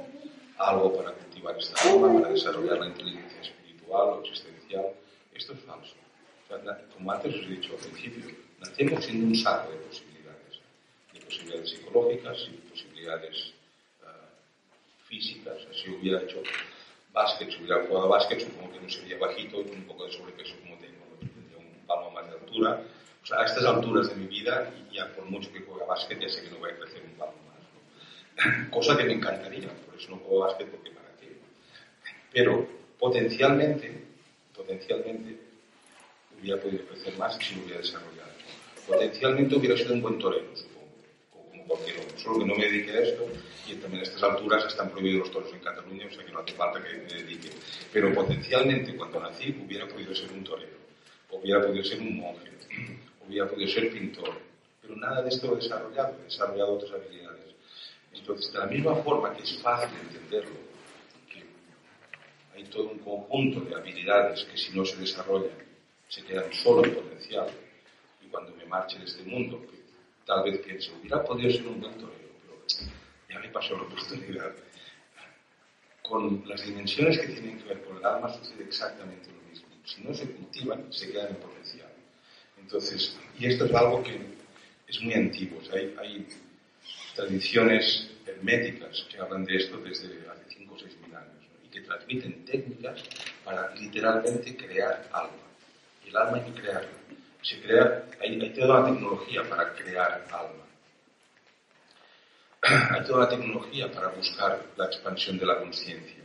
algo para cultivar esta alma, para desarrollar la inteligencia espiritual o existencial. Esto es falso. O sea, como antes os he dicho al principio, nacemos siendo un saco de posibilidades, de posibilidades psicológicas y posibilidades uh, físicas. Si hubiera hecho básquet, si hubiera jugado básquet, supongo que no sería bajito con un poco de sobrepeso como tengo, tendría un palmo más de altura. O sea, a estas alturas de mi vida, ya por mucho que juegue básquet, ya sé que no voy a crecer un palmo más. ¿no? Cosa que me encantaría, por eso no juego básquet, porque para qué. Pero potencialmente, potencialmente, hubiera podido crecer más si lo hubiera desarrollado. Potencialmente hubiera sido un buen torero, cualquier otro. Solo que no me dedique a esto y también a estas alturas están prohibidos los toros en Cataluña, o sea que no hace falta que me dedique. Pero potencialmente cuando nací hubiera podido ser un torero, hubiera podido ser un monje, hubiera podido ser pintor. Pero nada de esto lo he desarrollado, he desarrollado otras habilidades. Entonces, de la misma forma que es fácil entenderlo, que hay todo un conjunto de habilidades que si no se desarrollan se quedan solo en potencial. Y cuando me marche de este mundo, que tal vez piense, hubiera podido ser un buen torero, pero ya me pasó la oportunidad. Con las dimensiones que tienen que ver con el alma sucede exactamente lo mismo. Si no se cultivan, se quedan en potencial. Entonces, y esto es algo que es muy antiguo. Hay, tradiciones herméticas que hablan de esto desde hace 5 o 6 mil años y que transmiten técnicas para literalmente crear alma el alma hay que crearla. Se crea, hay, toda la tecnología para crear alma. Hay toda la tecnología para buscar la expansión de la conciencia.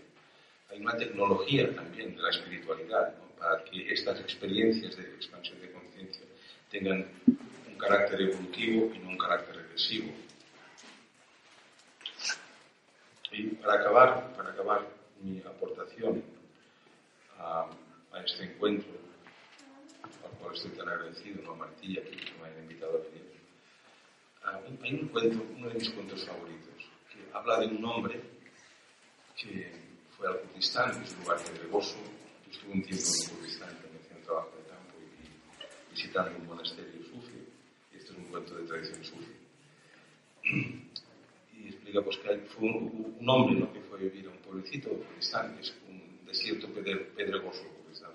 Hay una tecnología también de la espiritualidad para que estas experiencias de expansión de conciencia tengan un carácter evolutivo y no un carácter regresivo. Y para acabar, para acabar mi aportación a, este encuentro, cual estoy tan agradecido, ¿no? Martí, aquí que me hayan invitado a venir. Uh, hay un cuento, uno de mis cuentos favoritos, que habla de un hombre que fue al Kurdistán, que es un lugar pedregoso. Yo estuve un tiempo en el Kurdistán, también un trabajo de campo y, visitando un monasterio sufi. Y esto es un cuento de tradición sufi. Y explica pues, que fue un, un hombre ¿no? que fue a vivir a un pueblecito Kurdistán, que es un desierto pedregoso. O sea,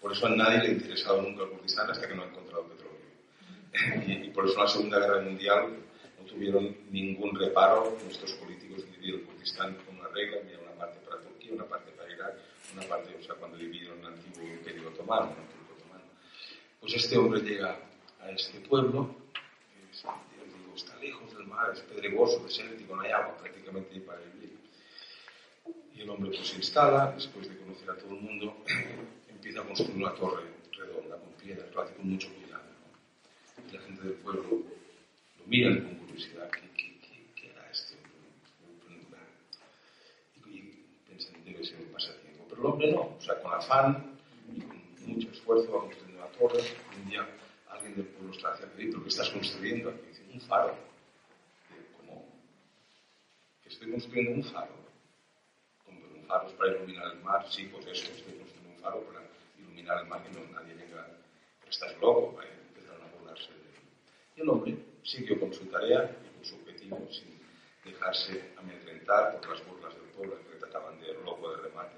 por eso a nadie le ha interesado nunca el Kurdistán hasta que no ha encontrado petróleo. Y, y, por eso en la Segunda Guerra Mundial no tuvieron ningún reparo nuestros políticos de dividir el Kurdistán con una regla, había una parte para Turquía, una parte para Irak, una parte, o sea, cuando dividieron el antiguo Imperio Otomano, el Imperio Otomano. Pues este hombre llega a este pueblo, que es, digo, está lejos del mar, es pedregoso, desértico, no hay agua prácticamente para vivir. Y el hombre pues se instala, después de conocer a todo el mundo, empieza a construir una torre redonda con piedras, lo hace con mucho cuidado. Y la gente del pueblo lo mira con curiosidad, ¿qué, qué, qué, qué hará este hombre? Y, y piensan, debe ser un pasatiempo. Pero el hombre no, o sea, con afán y con mucho esfuerzo va construyendo una torre. Un día alguien del pueblo está haciendo, ¿pero qué estás construyendo aquí? Dice, un faro. Como, estoy construyendo un faro. Como un faro es para iluminar el mar, sí, pues eso, estoy construyendo un faro para no nadie venga, estás loco, ¿vale? empezaron a burlarse de él. Y el hombre siguió con su tarea y con su objetivo sin dejarse amedrentar por las burlas del pueblo que le trataban de loco de remate.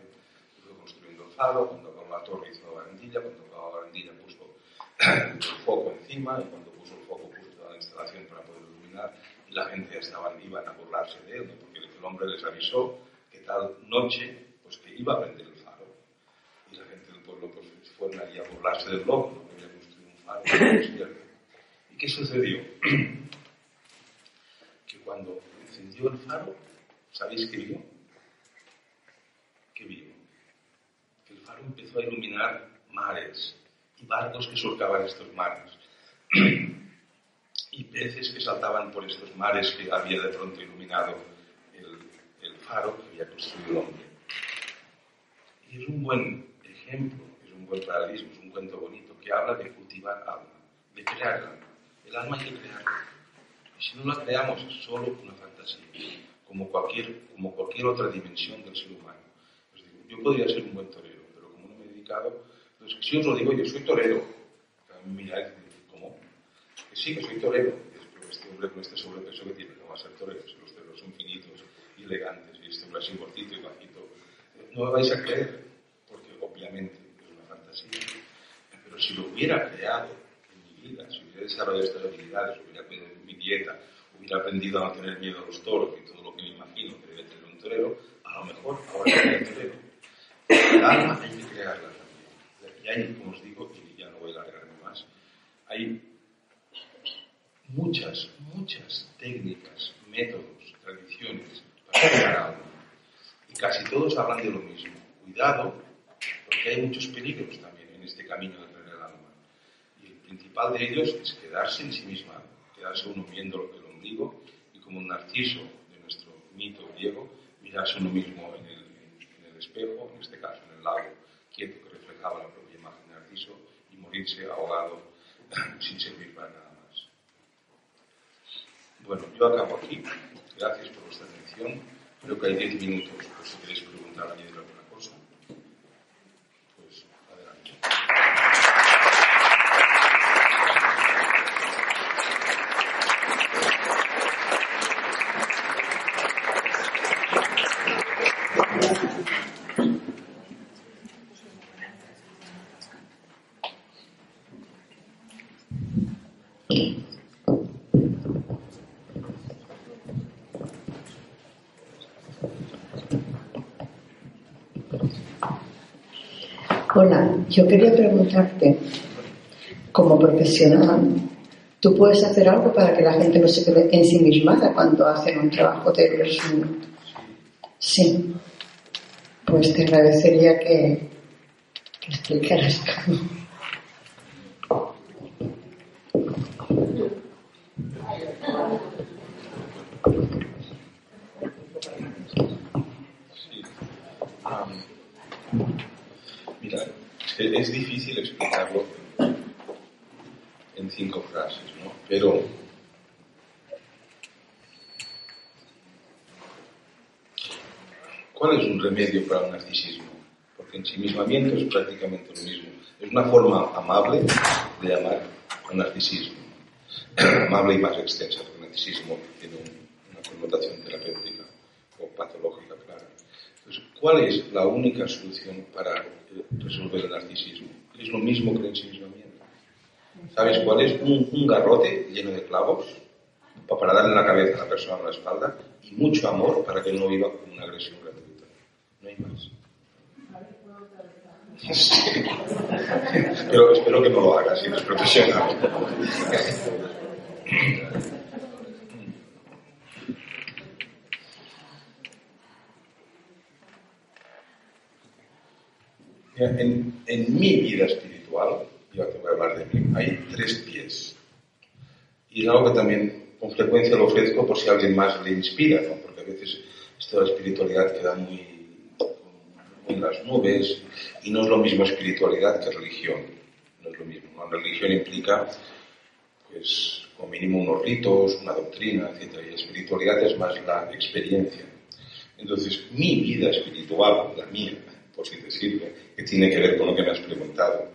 Fue construyendo el faro, cuando acabó la torre hizo la barandilla, cuando acabó la barandilla puso el foco encima y cuando puso el foco puso toda la instalación para poder iluminar y la gente estaban, iban a burlarse de él, ¿no? porque el hombre les avisó que tal noche pues que iba a prender el faro y la gente del allí a burlarse del loco, ¿no? que había construido un faro despierto. ¿Y qué sucedió? que cuando encendió el faro, ¿sabéis qué vio? ¿Qué vio? Que el faro empezó a iluminar mares y barcos que surcaban estos mares y peces que saltaban por estos mares que había de pronto iluminado el, el faro que había construido el hombre. Y es un buen ejemplo, buen paralelismo, es un cuento bonito que habla de cultivar alma, de crear el alma. El hay que crearla. Y si no la creamos es solo una fantasía, como cualquier, como cualquier otra dimensión del ser humano. Os digo, yo podría ser un buen torero, pero como no me he dedicado, entonces si os lo digo, yo soy torero. Miráis, ¿cómo? Que sí, que soy torero. Pero este hombre con este sobrepeso que tiene, no va a ser torero. Si los toreros son finitos y elegantes, y este hombre así gordito y bajito, no me vais a creer, porque obviamente es una fantasía. Pero si lo hubiera creado en mi vida, si hubiera desarrollado estas habilidades, hubiera de mi dieta, hubiera aprendido a no tener miedo a los toros y todo lo que me imagino que debe tener un torero, a lo mejor ahora sería torero. El alma hay que crearla también. Y hay, como os digo, y ya no voy a alargarme más, hay muchas, muchas técnicas, métodos, tradiciones para crear alma. Y casi todos hablan de lo mismo. Cuidado, porque hay muchos peligros también en este camino de crear el alma. Y el principal de ellos es quedarse en sí misma, quedarse uno viendo el ombligo y como un narciso de nuestro mito griego, mirarse uno mismo en el, espejo, en este caso en el lago quieto que reflejaba la propia imagen de Narciso, y morirse ahogado sin servir para nada más. Bueno, yo acabo aquí. Gracias por vuestra atención. Creo que hay 10 minutos por si queréis preguntar a alguien alguna cosa. Pues adelante. Hola, yo quería preguntarte, como profesional, ¿tú puedes hacer algo para que la gente no se quede ensimismada cuando hacen un trabajo de resumen? Sí. Pues te agradecería que, que explicaras cómo. Sí. Am, mira, es, que es difícil explicarlo en cinco frases, ¿no? Pero ¿cuál es un remedio para un narcisismo? Porque ensimismamiento es prácticamente lo mismo. Es una forma amable de llamar al narcisismo. amable y más extensa, porque el narcisismo tiene un- una connotación terapéutica o patológica clara. Entonces, ¿cuál es la única solución para resolver el narcisismo? Es lo mismo que el ensimismamiento. ¿Sabes cuál es? Un, un garrote lleno de clavos pa- para darle la cabeza a la persona en la espalda y mucho amor para que no viva con una agresión gratuita. No hay más. Sí. Pero espero que no lo hagas si eres profesional. En, en mi vida espiritual, yo te voy a hablar de mí, hay tres pies. Y es algo que también con frecuencia lo ofrezco por si a alguien más le inspira, ¿no? porque a veces esto de la espiritualidad queda muy en las nubes y no es lo mismo espiritualidad que religión. No es lo mismo. ¿no? Religión implica, pues, como mínimo unos ritos, una doctrina, etc. Y espiritualidad es más la experiencia Entonces, mi vida espiritual, la mía, por si te sirve, que tiene que ver con lo que me has preguntado,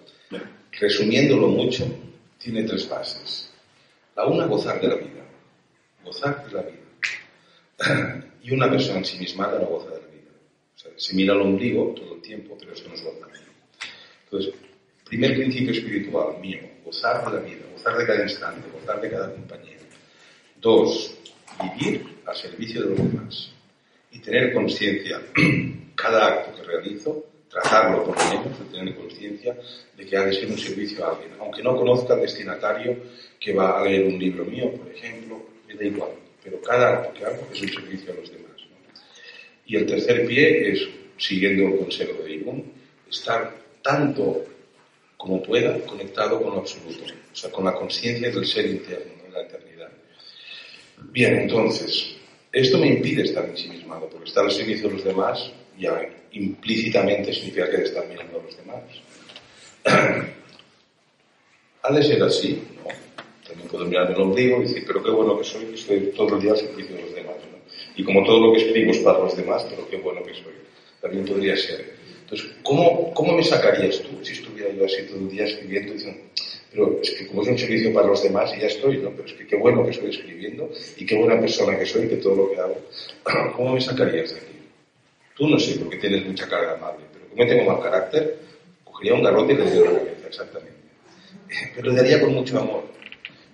resumiéndolo mucho, tiene tres bases. La una, gozar de la vida. Gozar de la vida. Y una persona ensimismada no goza de la vida. Se mira al ombligo todo el tiempo, pero eso no es gozar. Entonces, primer principio espiritual mío, gozar de la vida, gozar de cada instante, gozar de cada compañero. Dos, vivir al servicio de los demás y tener conciencia cada acto que realizo, tratarlo por lo menos, tener conciencia de que ha de ser un servicio a alguien. Aunque no conozca al destinatario que va a leer un libro mío, por ejemplo, me da igual. Pero cada acto que hago es un servicio a los demás. Y el tercer pie es, siguiendo el consejo de Ivonne, estar tanto como pueda conectado con lo absoluto, o sea, con la conciencia del ser interno, en la eternidad. Bien, entonces, esto me impide estar ensimismado, porque estar al servicio de los demás ya implícitamente significa que de estar mirando a los demás. ha de ser así, ¿no? También puedo mirarme el ombligo y decir, pero qué bueno que soy, que estoy todo el día al servicio de los demás, ¿no? Y como todo lo que escribo es para los demás, pero qué bueno que soy. También podría ser. Entonces, ¿cómo, cómo me sacarías tú si estuviera yo así todo el día escribiendo diciendo, pero es que como es un servicio para los demás y ya estoy, ¿no? Pero es que qué bueno que estoy escribiendo y qué buena persona que soy, que todo lo que hago. ¿Cómo me sacarías de aquí? Tú no sé, porque tienes mucha carga amable, pero como tengo mal carácter, cogería un garrote y le daría la cabeza, exactamente. Pero le daría con mucho amor.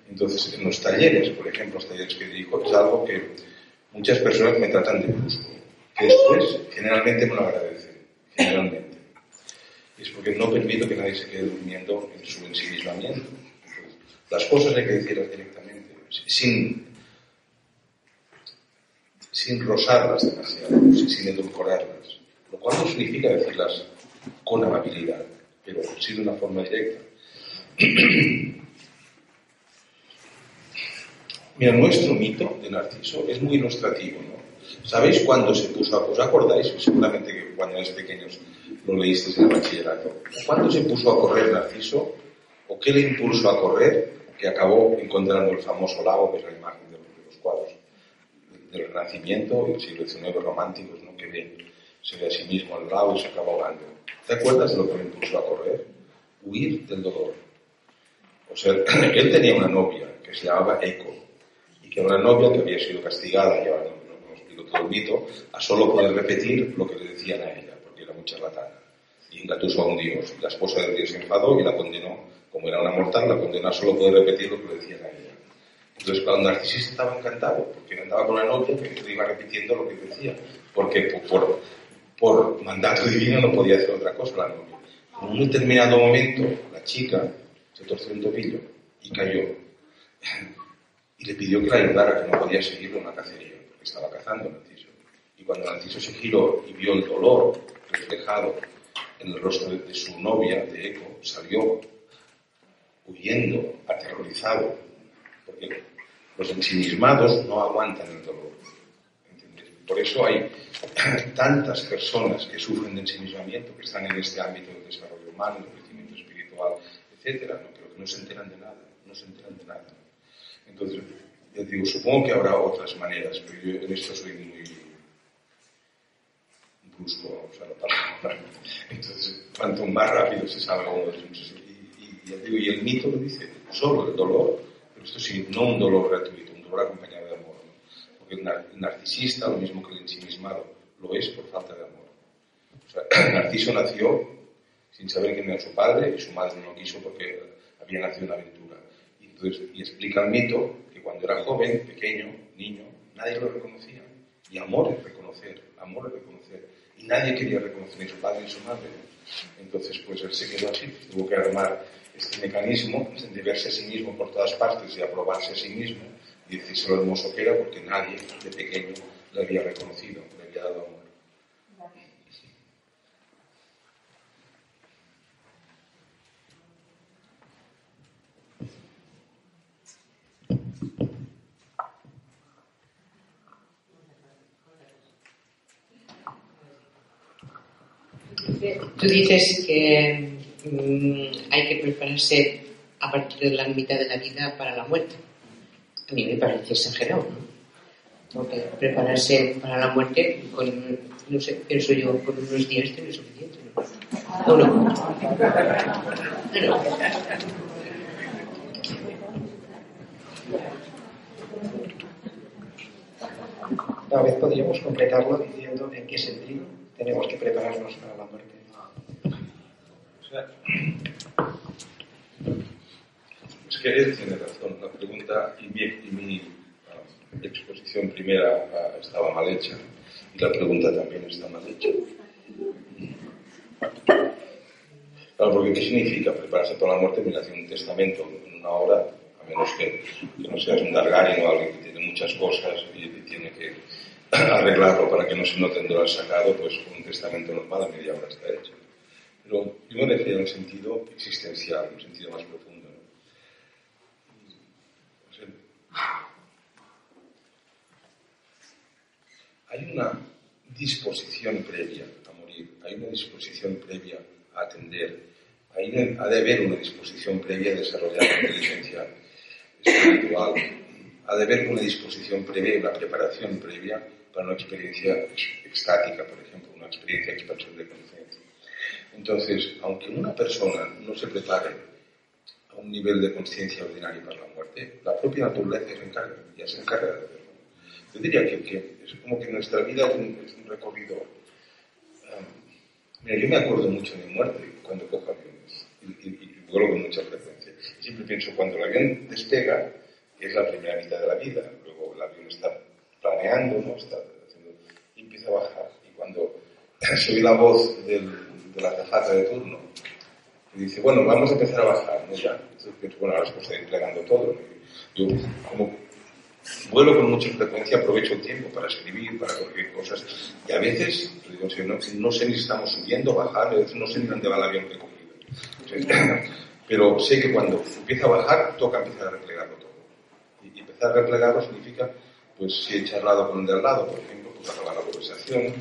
Entonces, en los talleres, por ejemplo, los talleres que dirijo, es algo que muchas personas me tratan de brusco, que después generalmente me lo agradecen, generalmente es porque no permito que nadie se quede durmiendo en su ensimismamiento. Las cosas hay que decirlas directamente, sin, sin rozarlas demasiado, sin edulcorarlas, lo cual no significa decirlas con amabilidad, pero sí de una forma directa. Mira, nuestro mito de Narciso es muy ilustrativo, ¿no? ¿Sabéis cuándo se puso a... ¿Os acordáis? Seguramente que cuando erais pequeños lo leísteis en el bachillerato. ¿Cuándo se puso a correr Narciso? ¿O qué le impulsó a correr? Que acabó encontrando el famoso lago, que es la imagen de los cuadros del Renacimiento y del siglo XIX románticos, ¿no? que ve, se ve a sí mismo el lago y se acaba ahogando. ¿Te acuerdas de lo que le impulsó a correr? Huir del dolor. O sea, él tenía una novia que se llamaba Eco, que era una novia que había sido castigada, ya no, no, explico todo el mito, a solo poder repetir lo que le decían a ella charlatana. Y engatusó a un dios. La esposa del dios se enfadó y la condenó, como era una mortal, la condenó a solo poder repetir lo que le decían a ella. Entonces, cuando Narcisista estaba encantado, porque andaba con la novia que iba repitiendo lo que decía, porque por, por mandato divino no podía hacer otra cosa la novia. En un determinado momento, la chica se torció un tobillo y cayó. Le pidió que la ayudara, que no podía seguirlo en la cacería, porque estaba cazando Narciso. Y cuando Narciso se giró y vio el dolor reflejado en el rostro de, su novia, de Eco, salió huyendo, aterrorizado, porque los ensimismados no aguantan el dolor. Por eso hay tantas personas que sufren de ensimismamiento, que están en este ámbito del desarrollo humano, del crecimiento espiritual, etcétera, pero que no se enteran de nada, no se enteran de nada. Entonces, yo digo, supongo que habrá otras maneras, pero yo en esto soy muy busco Entonces, cuanto más rápido se salga uno de los y, y, el mito lo dice, solo el dolor, pero esto sí, no un dolor gratuito, un dolor acompañado de amor. Porque el narcisista, lo mismo que el ensimismado, lo es por falta de amor. O sea, Narciso nació sin saber quién era su padre y su madre no quiso porque había nacido en la aventura. Y, y explica el mito que cuando era joven, pequeño, niño, nadie lo reconocía. Y amor es reconocer, amor es reconocer nadie quería reconocer ni su padre ni su madre. Entonces, pues él se quedó así, tuvo que armar este mecanismo de verse a sí mismo por todas partes y aprobarse a sí mismo y decirse lo hermoso que era porque nadie de pequeño le había reconocido, le había dado amor. Tú dices que mm, hay que prepararse a partir de la mitad de la vida para la muerte. A mí me parece exagerado, ¿no? Prepararse para la muerte, con, no sé, pienso yo, con unos días tiene suficiente, ¿no? ¿O no? Bueno. Tal vez podríamos completarlo diciendo en qué sentido tenemos que prepararnos para la muerte. Es que él tiene razón. La pregunta y mi, y mi uh, exposición primera uh, estaba mal hecha y la pregunta también está mal hecha. Claro, porque ¿qué significa prepararse para la muerte? Mira, hacer un testamento en una hora, a menos que, no seas un dargarin o alguien que tiene muchas cosas y, y tiene que arreglarlo para que no se noten de lo sacado, pues un testamento normal a media hora está hecho. Pero yo me refiero en un sentido existencial, en un sentido más profundo. ¿no? O sea, hay una disposición previa a morir, hay una disposición previa a atender, hay ha de haber una disposición previa a desarrollar la inteligencia espiritual, ha de haber una disposición previa, una preparación previa para una experiencia extática, por ejemplo, una experiencia de expansión de conciencia. Entonces, aunque una persona no se prepare a un nivel de conciencia ordinario para la muerte, la propia naturaleza se encarga, ya se encarga de hacerlo. Yo diría que, que es como que nuestra vida es un, es un recorrido. Um, mira, yo me acuerdo mucho de mi muerte cuando cojo aviones y, y, y vuelo con mucha frecuencia. Siempre pienso, cuando el avión despega, es la primera mitad de la vida, luego el avión está planeando, ¿no? Está haciendo, y empieza a bajar. Y cuando oye la voz del, de la azafata de turno, y dice, bueno, vamos a empezar a bajar, ¿no? Ya. Entonces bueno, ahora está entregando todo. Yo, como vuelo con mucha frecuencia, aprovecho el tiempo para escribir, para corregir cosas, y a veces, digo, no, no sé ni si estamos subiendo, bajando, a veces no sé ni dónde va el avión que he cogido. Pero sé que cuando empieza a bajar, toca empezar a replegarlo todo. Y empezar a replegarlo significa pues si he charlado con el de al lado, por ejemplo, pues acabar la conversación,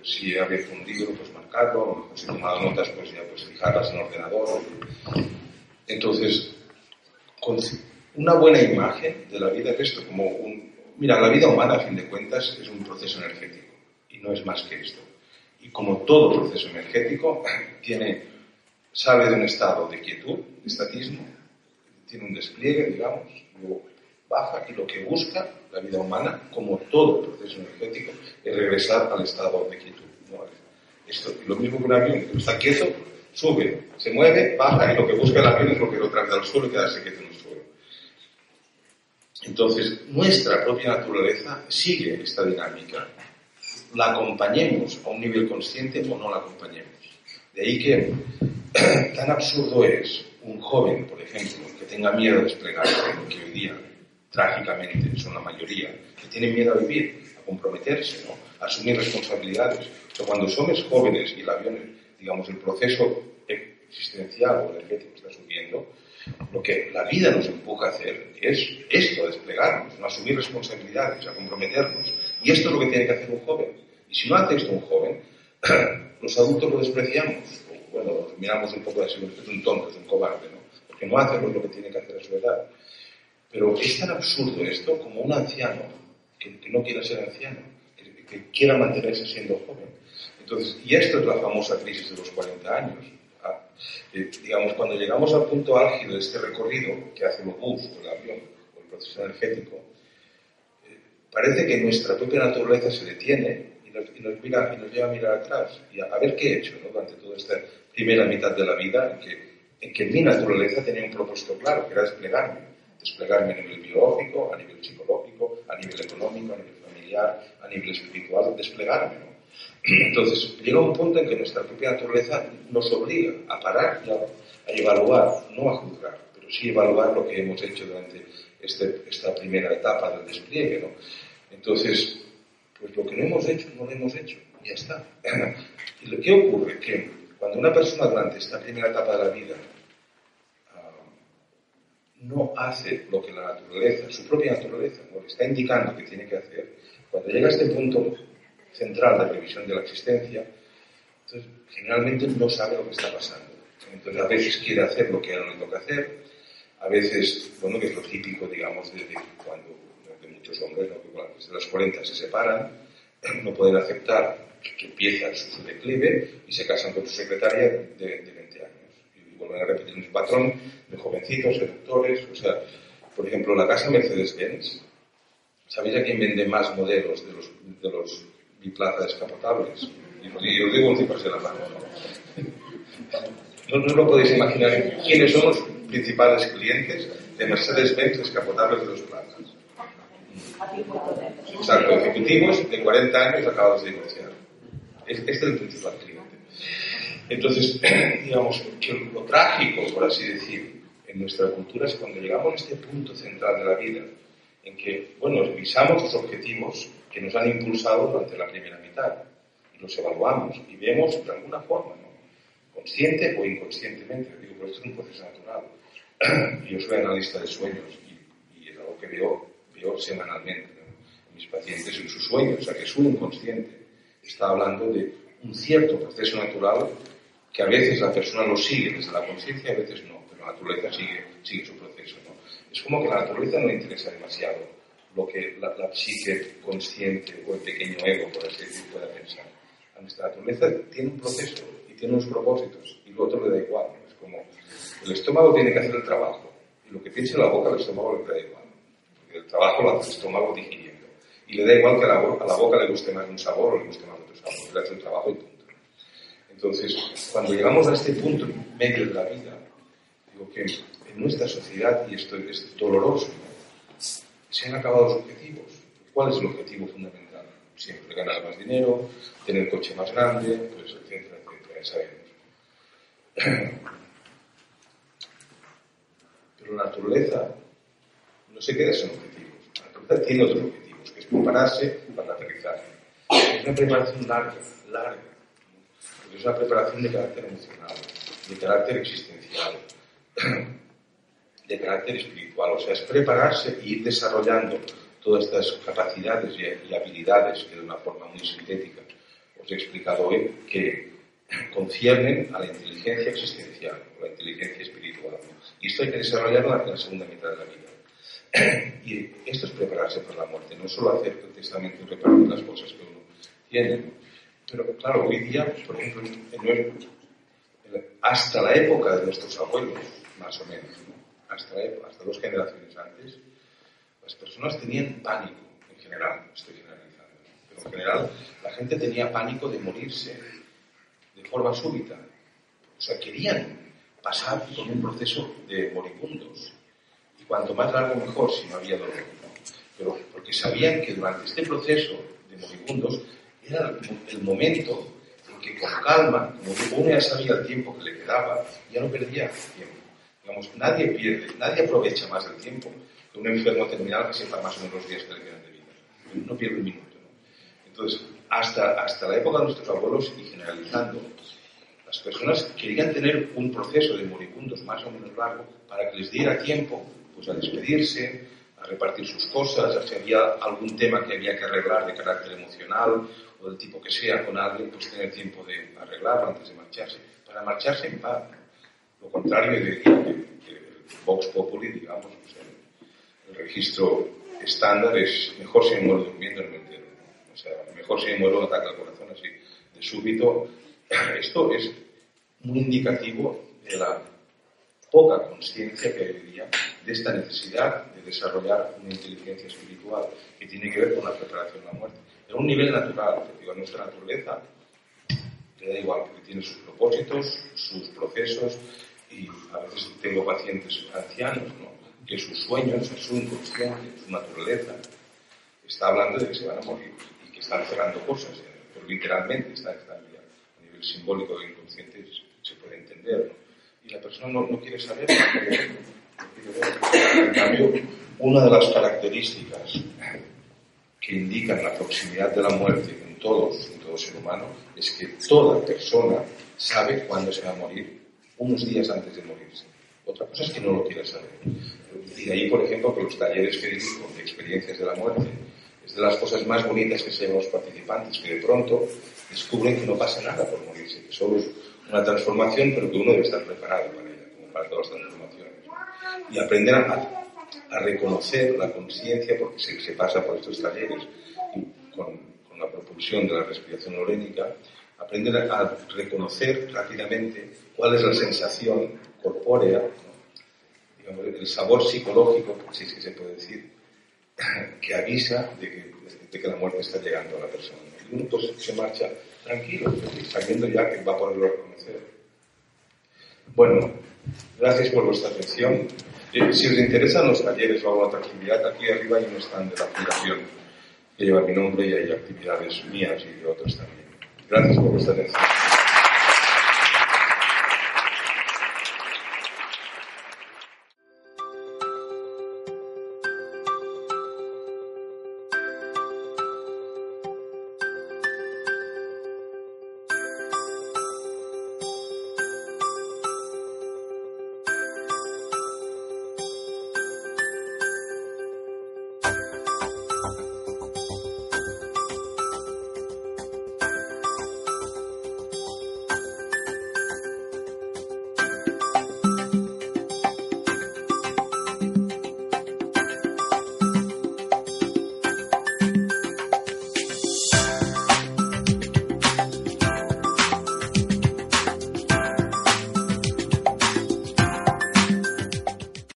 pues si he abierto un libro, pues marcarlo, si he tomado notas, pues ya pues fijarlas en el ordenador. Entonces, con una buena imagen de la vida, que esto como un... Mira, la vida humana, a fin de cuentas, es un proceso energético, y no es más que esto. Y como todo proceso energético, tiene, sale de un estado de quietud, de estatismo, tiene un despliegue, digamos, luego baja y lo que busca la vida humana, como todo proceso energético, es regresar al estado de quietud. ¿no? Esto, lo mismo que un avión, que está quieto, sube, se mueve, baja y lo que busca el avión es lo que lo trae al suelo y quedarse quieto en el suelo. Entonces, nuestra propia naturaleza sigue esta dinámica. La acompañemos a un nivel consciente o no la acompañemos. De ahí que tan absurdo es un joven, por ejemplo, que tenga miedo de desplegarse, que hoy día trágicamente son la mayoría, que tienen miedo a vivir, a comprometerse, a asumir responsabilidades. Pero cuando somos jóvenes y el avión, digamos, el proceso existencial o energético está subiendo, lo que la vida nos empuja a hacer es esto, a desplegarnos, a asumir responsabilidades, a comprometernos. Y esto es lo que tiene que hacer un joven. Y si no hace esto un joven, los adultos lo despreciamos. Bueno, miramos un poco así, es un tonto, es un cobarde, ¿no? Porque no hace lo que tiene que hacer a su edad. Pero es tan absurdo esto como un anciano que, que no quiera ser anciano, que, que, quiera mantenerse siendo joven. Entonces, y esto es la famosa crisis de los 40 años. Ah, eh, digamos, cuando llegamos al punto álgido de este recorrido que hace el bus o el avión o el proceso energético, eh, parece que nuestra propia naturaleza se detiene y nos, y nos, mira, y nos lleva a mirar atrás y a, a ver qué he hecho ¿no? durante toda esta primera mitad de la vida en que, en que mi naturaleza tenía un propósito claro, que era desplegarme desplegarme a nivel biológico, a nivel psicológico, a nivel económico, a nivel familiar, a nivel espiritual, desplegarme. Entonces, llega un punto en que nuestra propia naturaleza nos obliga a parar y a, a evaluar, no a juzgar, pero sí evaluar lo que hemos hecho durante este, esta primera etapa del despliegue. Entonces, pues lo que no hemos hecho, no lo hemos hecho, ya está. ¿Y que ocurre? Que cuando una persona durante esta primera etapa de la vida no hace lo que la naturaleza, su propia naturaleza, lo que está indicando que tiene que hacer, cuando llega a este punto central de revisión de la existencia, entonces generalmente no sabe lo que está pasando. Entonces a veces quiere hacer lo que a no le toca hacer, a veces, bueno, que es lo típico, digamos, de, cuando, muchos hombres, ¿no? que desde los 40 se separan, no pueden aceptar que empieza su, declive y se casan con su secretaria de, de 20 años. Y vuelven a repetir un patrón de jovencitos, seductores, o sea, por ejemplo, la casa Mercedes-Benz, ¿sabéis a quién vende más modelos de los, de los biplaza descapotables? Y os digo un cifras de la mano, ¿no? No, lo podéis imaginar quiénes son los principales clientes de Mercedes-Benz descapotables de los plazas. Exacto, ejecutivos de 40 años acabados de divorciar. Este es el principal cliente. Entonces, digamos que lo trágico, por así decir, en nuestra cultura es cuando llegamos a este punto central de la vida, en que, bueno, revisamos los objetivos que nos han impulsado durante la primera mitad y los evaluamos y vemos de alguna forma, ¿no? consciente o inconscientemente, digo, pero esto es un proceso natural. Yo soy analista de sueños y, es algo que veo, veo semanalmente en mis pacientes en sus sueños, o sea que su inconsciente está hablando de un cierto proceso natural que a veces la persona lo sigue desde la conciencia a veces no, pero la naturaleza sigue, su proceso. ¿no? Es como que la naturaleza no le interesa demasiado lo que la, la, psique consciente o el pequeño ego, por así decirlo, pueda pensar. A nuestra naturaleza tiene un proceso y tiene unos propósitos y lo otro le da igual. Es como el estómago tiene que hacer el trabajo y lo que piensa la boca al estómago le da igual. Porque el trabajo lo hace el estómago digiriendo. Y le da igual que a la, a la boca le guste más un sabor o le guste más otro sabor. Le hace el trabajo y. Entonces, cuando llegamos a este punto medio de la vida, digo que en nuestra sociedad, y esto es doloroso, se han acabado los objetivos. ¿Cuál es el objetivo fundamental? Siempre ganar más dinero, tener coche más grande, pues, etcétera, etcétera, ya sabemos. Pero la naturaleza no se queda sin objetivos. La naturaleza tiene otros objetivos, que es prepararse para el aterrizaje. Es una preparación larga, larga. Porque es una preparación de carácter emocional, de carácter existencial de carácter espiritual, o sea, es prepararse e ir desarrollando todas estas capacidades y, habilidades que de una forma muy sintética os he explicado hoy, que conciernen a la inteligencia existencial, o la inteligencia espiritual. Y esto hay que desarrollarlo en la segunda mitad de la vida. Y esto es prepararse para la muerte, no solo hacer y repartir las cosas que uno tiene. Pero claro, hoy día, por ejemplo, hasta la época de nuestros abuelos, más o menos, hasta, hasta dos generaciones antes, las personas tenían pánico, en general, estoy generalizando, pero en general la gente tenía pánico de morirse de forma súbita. O sea, querían pasar por un proceso de moribundos. Y cuanto más largo mejor si no había dolor. Pero porque sabían que durante este proceso de moribundos era el momento en que con calma, como uno ya sabía el tiempo que le quedaba, ya no perdía tiempo nadie pierde, nadie aprovecha más el tiempo que un enfermo terminal que sepa más o menos los días que le quedan de vida. No pierde un minuto. Entonces, hasta, hasta la época de nuestros abuelos, y generalizando, las personas querían tener un proceso de moribundos más o menos largo para que les diera tiempo pues, a despedirse, a repartir sus cosas, si había algún tema que había que arreglar de carácter emocional o del tipo que sea con alguien, pues tener tiempo de arreglarlo antes de marcharse, para marcharse en paz. Lo contrario de que, Vox Populi, digamos, el, registro estándar es mejor si me durmiendo en el entero. O sea, mejor si me muero ataque al corazón así de súbito. Esto es muy indicativo de la poca conciencia que día de esta necesidad de desarrollar una inteligencia espiritual que tiene que ver con la preparación a la muerte. En un nivel natural, digo, nuestra naturaleza le da igual, porque tiene sus propósitos, sus procesos, y a veces tengo pacientes ancianos, ¿no? que sus sueños, su inconsciente, su naturaleza, está hablando de que se van a morir y que están cerrando cosas, pero literalmente está, está a nivel simbólico e inconsciente se puede entender. ¿no? Y la persona no, no quiere saber, no quiere ver, En cambio, una de las características que indican la proximidad de la muerte en todos, en todo ser humano, es que toda persona sabe cuándo se va a morir unos días antes de morirse. Otra cosa es que no lo quiera saber. Y de ahí, por ejemplo, que los talleres que dirijo de experiencias de la muerte es de las cosas más bonitas que se llevan los participantes, que de pronto descubren que no pasa nada por morirse, que solo es una transformación, pero que uno debe estar preparado para ella, como para todas las transformaciones. Y aprender a, a reconocer la conciencia, porque se, pasa por estos talleres con, la propulsión de la respiración orénica, aprender a, reconocer rápidamente cuál es la sensación corpórea, digamos, el sabor psicológico, si es que se puede decir, que avisa de que, de que la muerte está llegando a la persona. Y uno pues, se marcha tranquilo, sabiendo ya que va a poderlo reconocer. Bueno, gracias por vuestra atención. Eh, si os interesan los talleres o otra actividad, aquí arriba hay un stand de la fundación que lleva mi nombre y hay actividades mías y de otros también. Gracias por vuestra atención.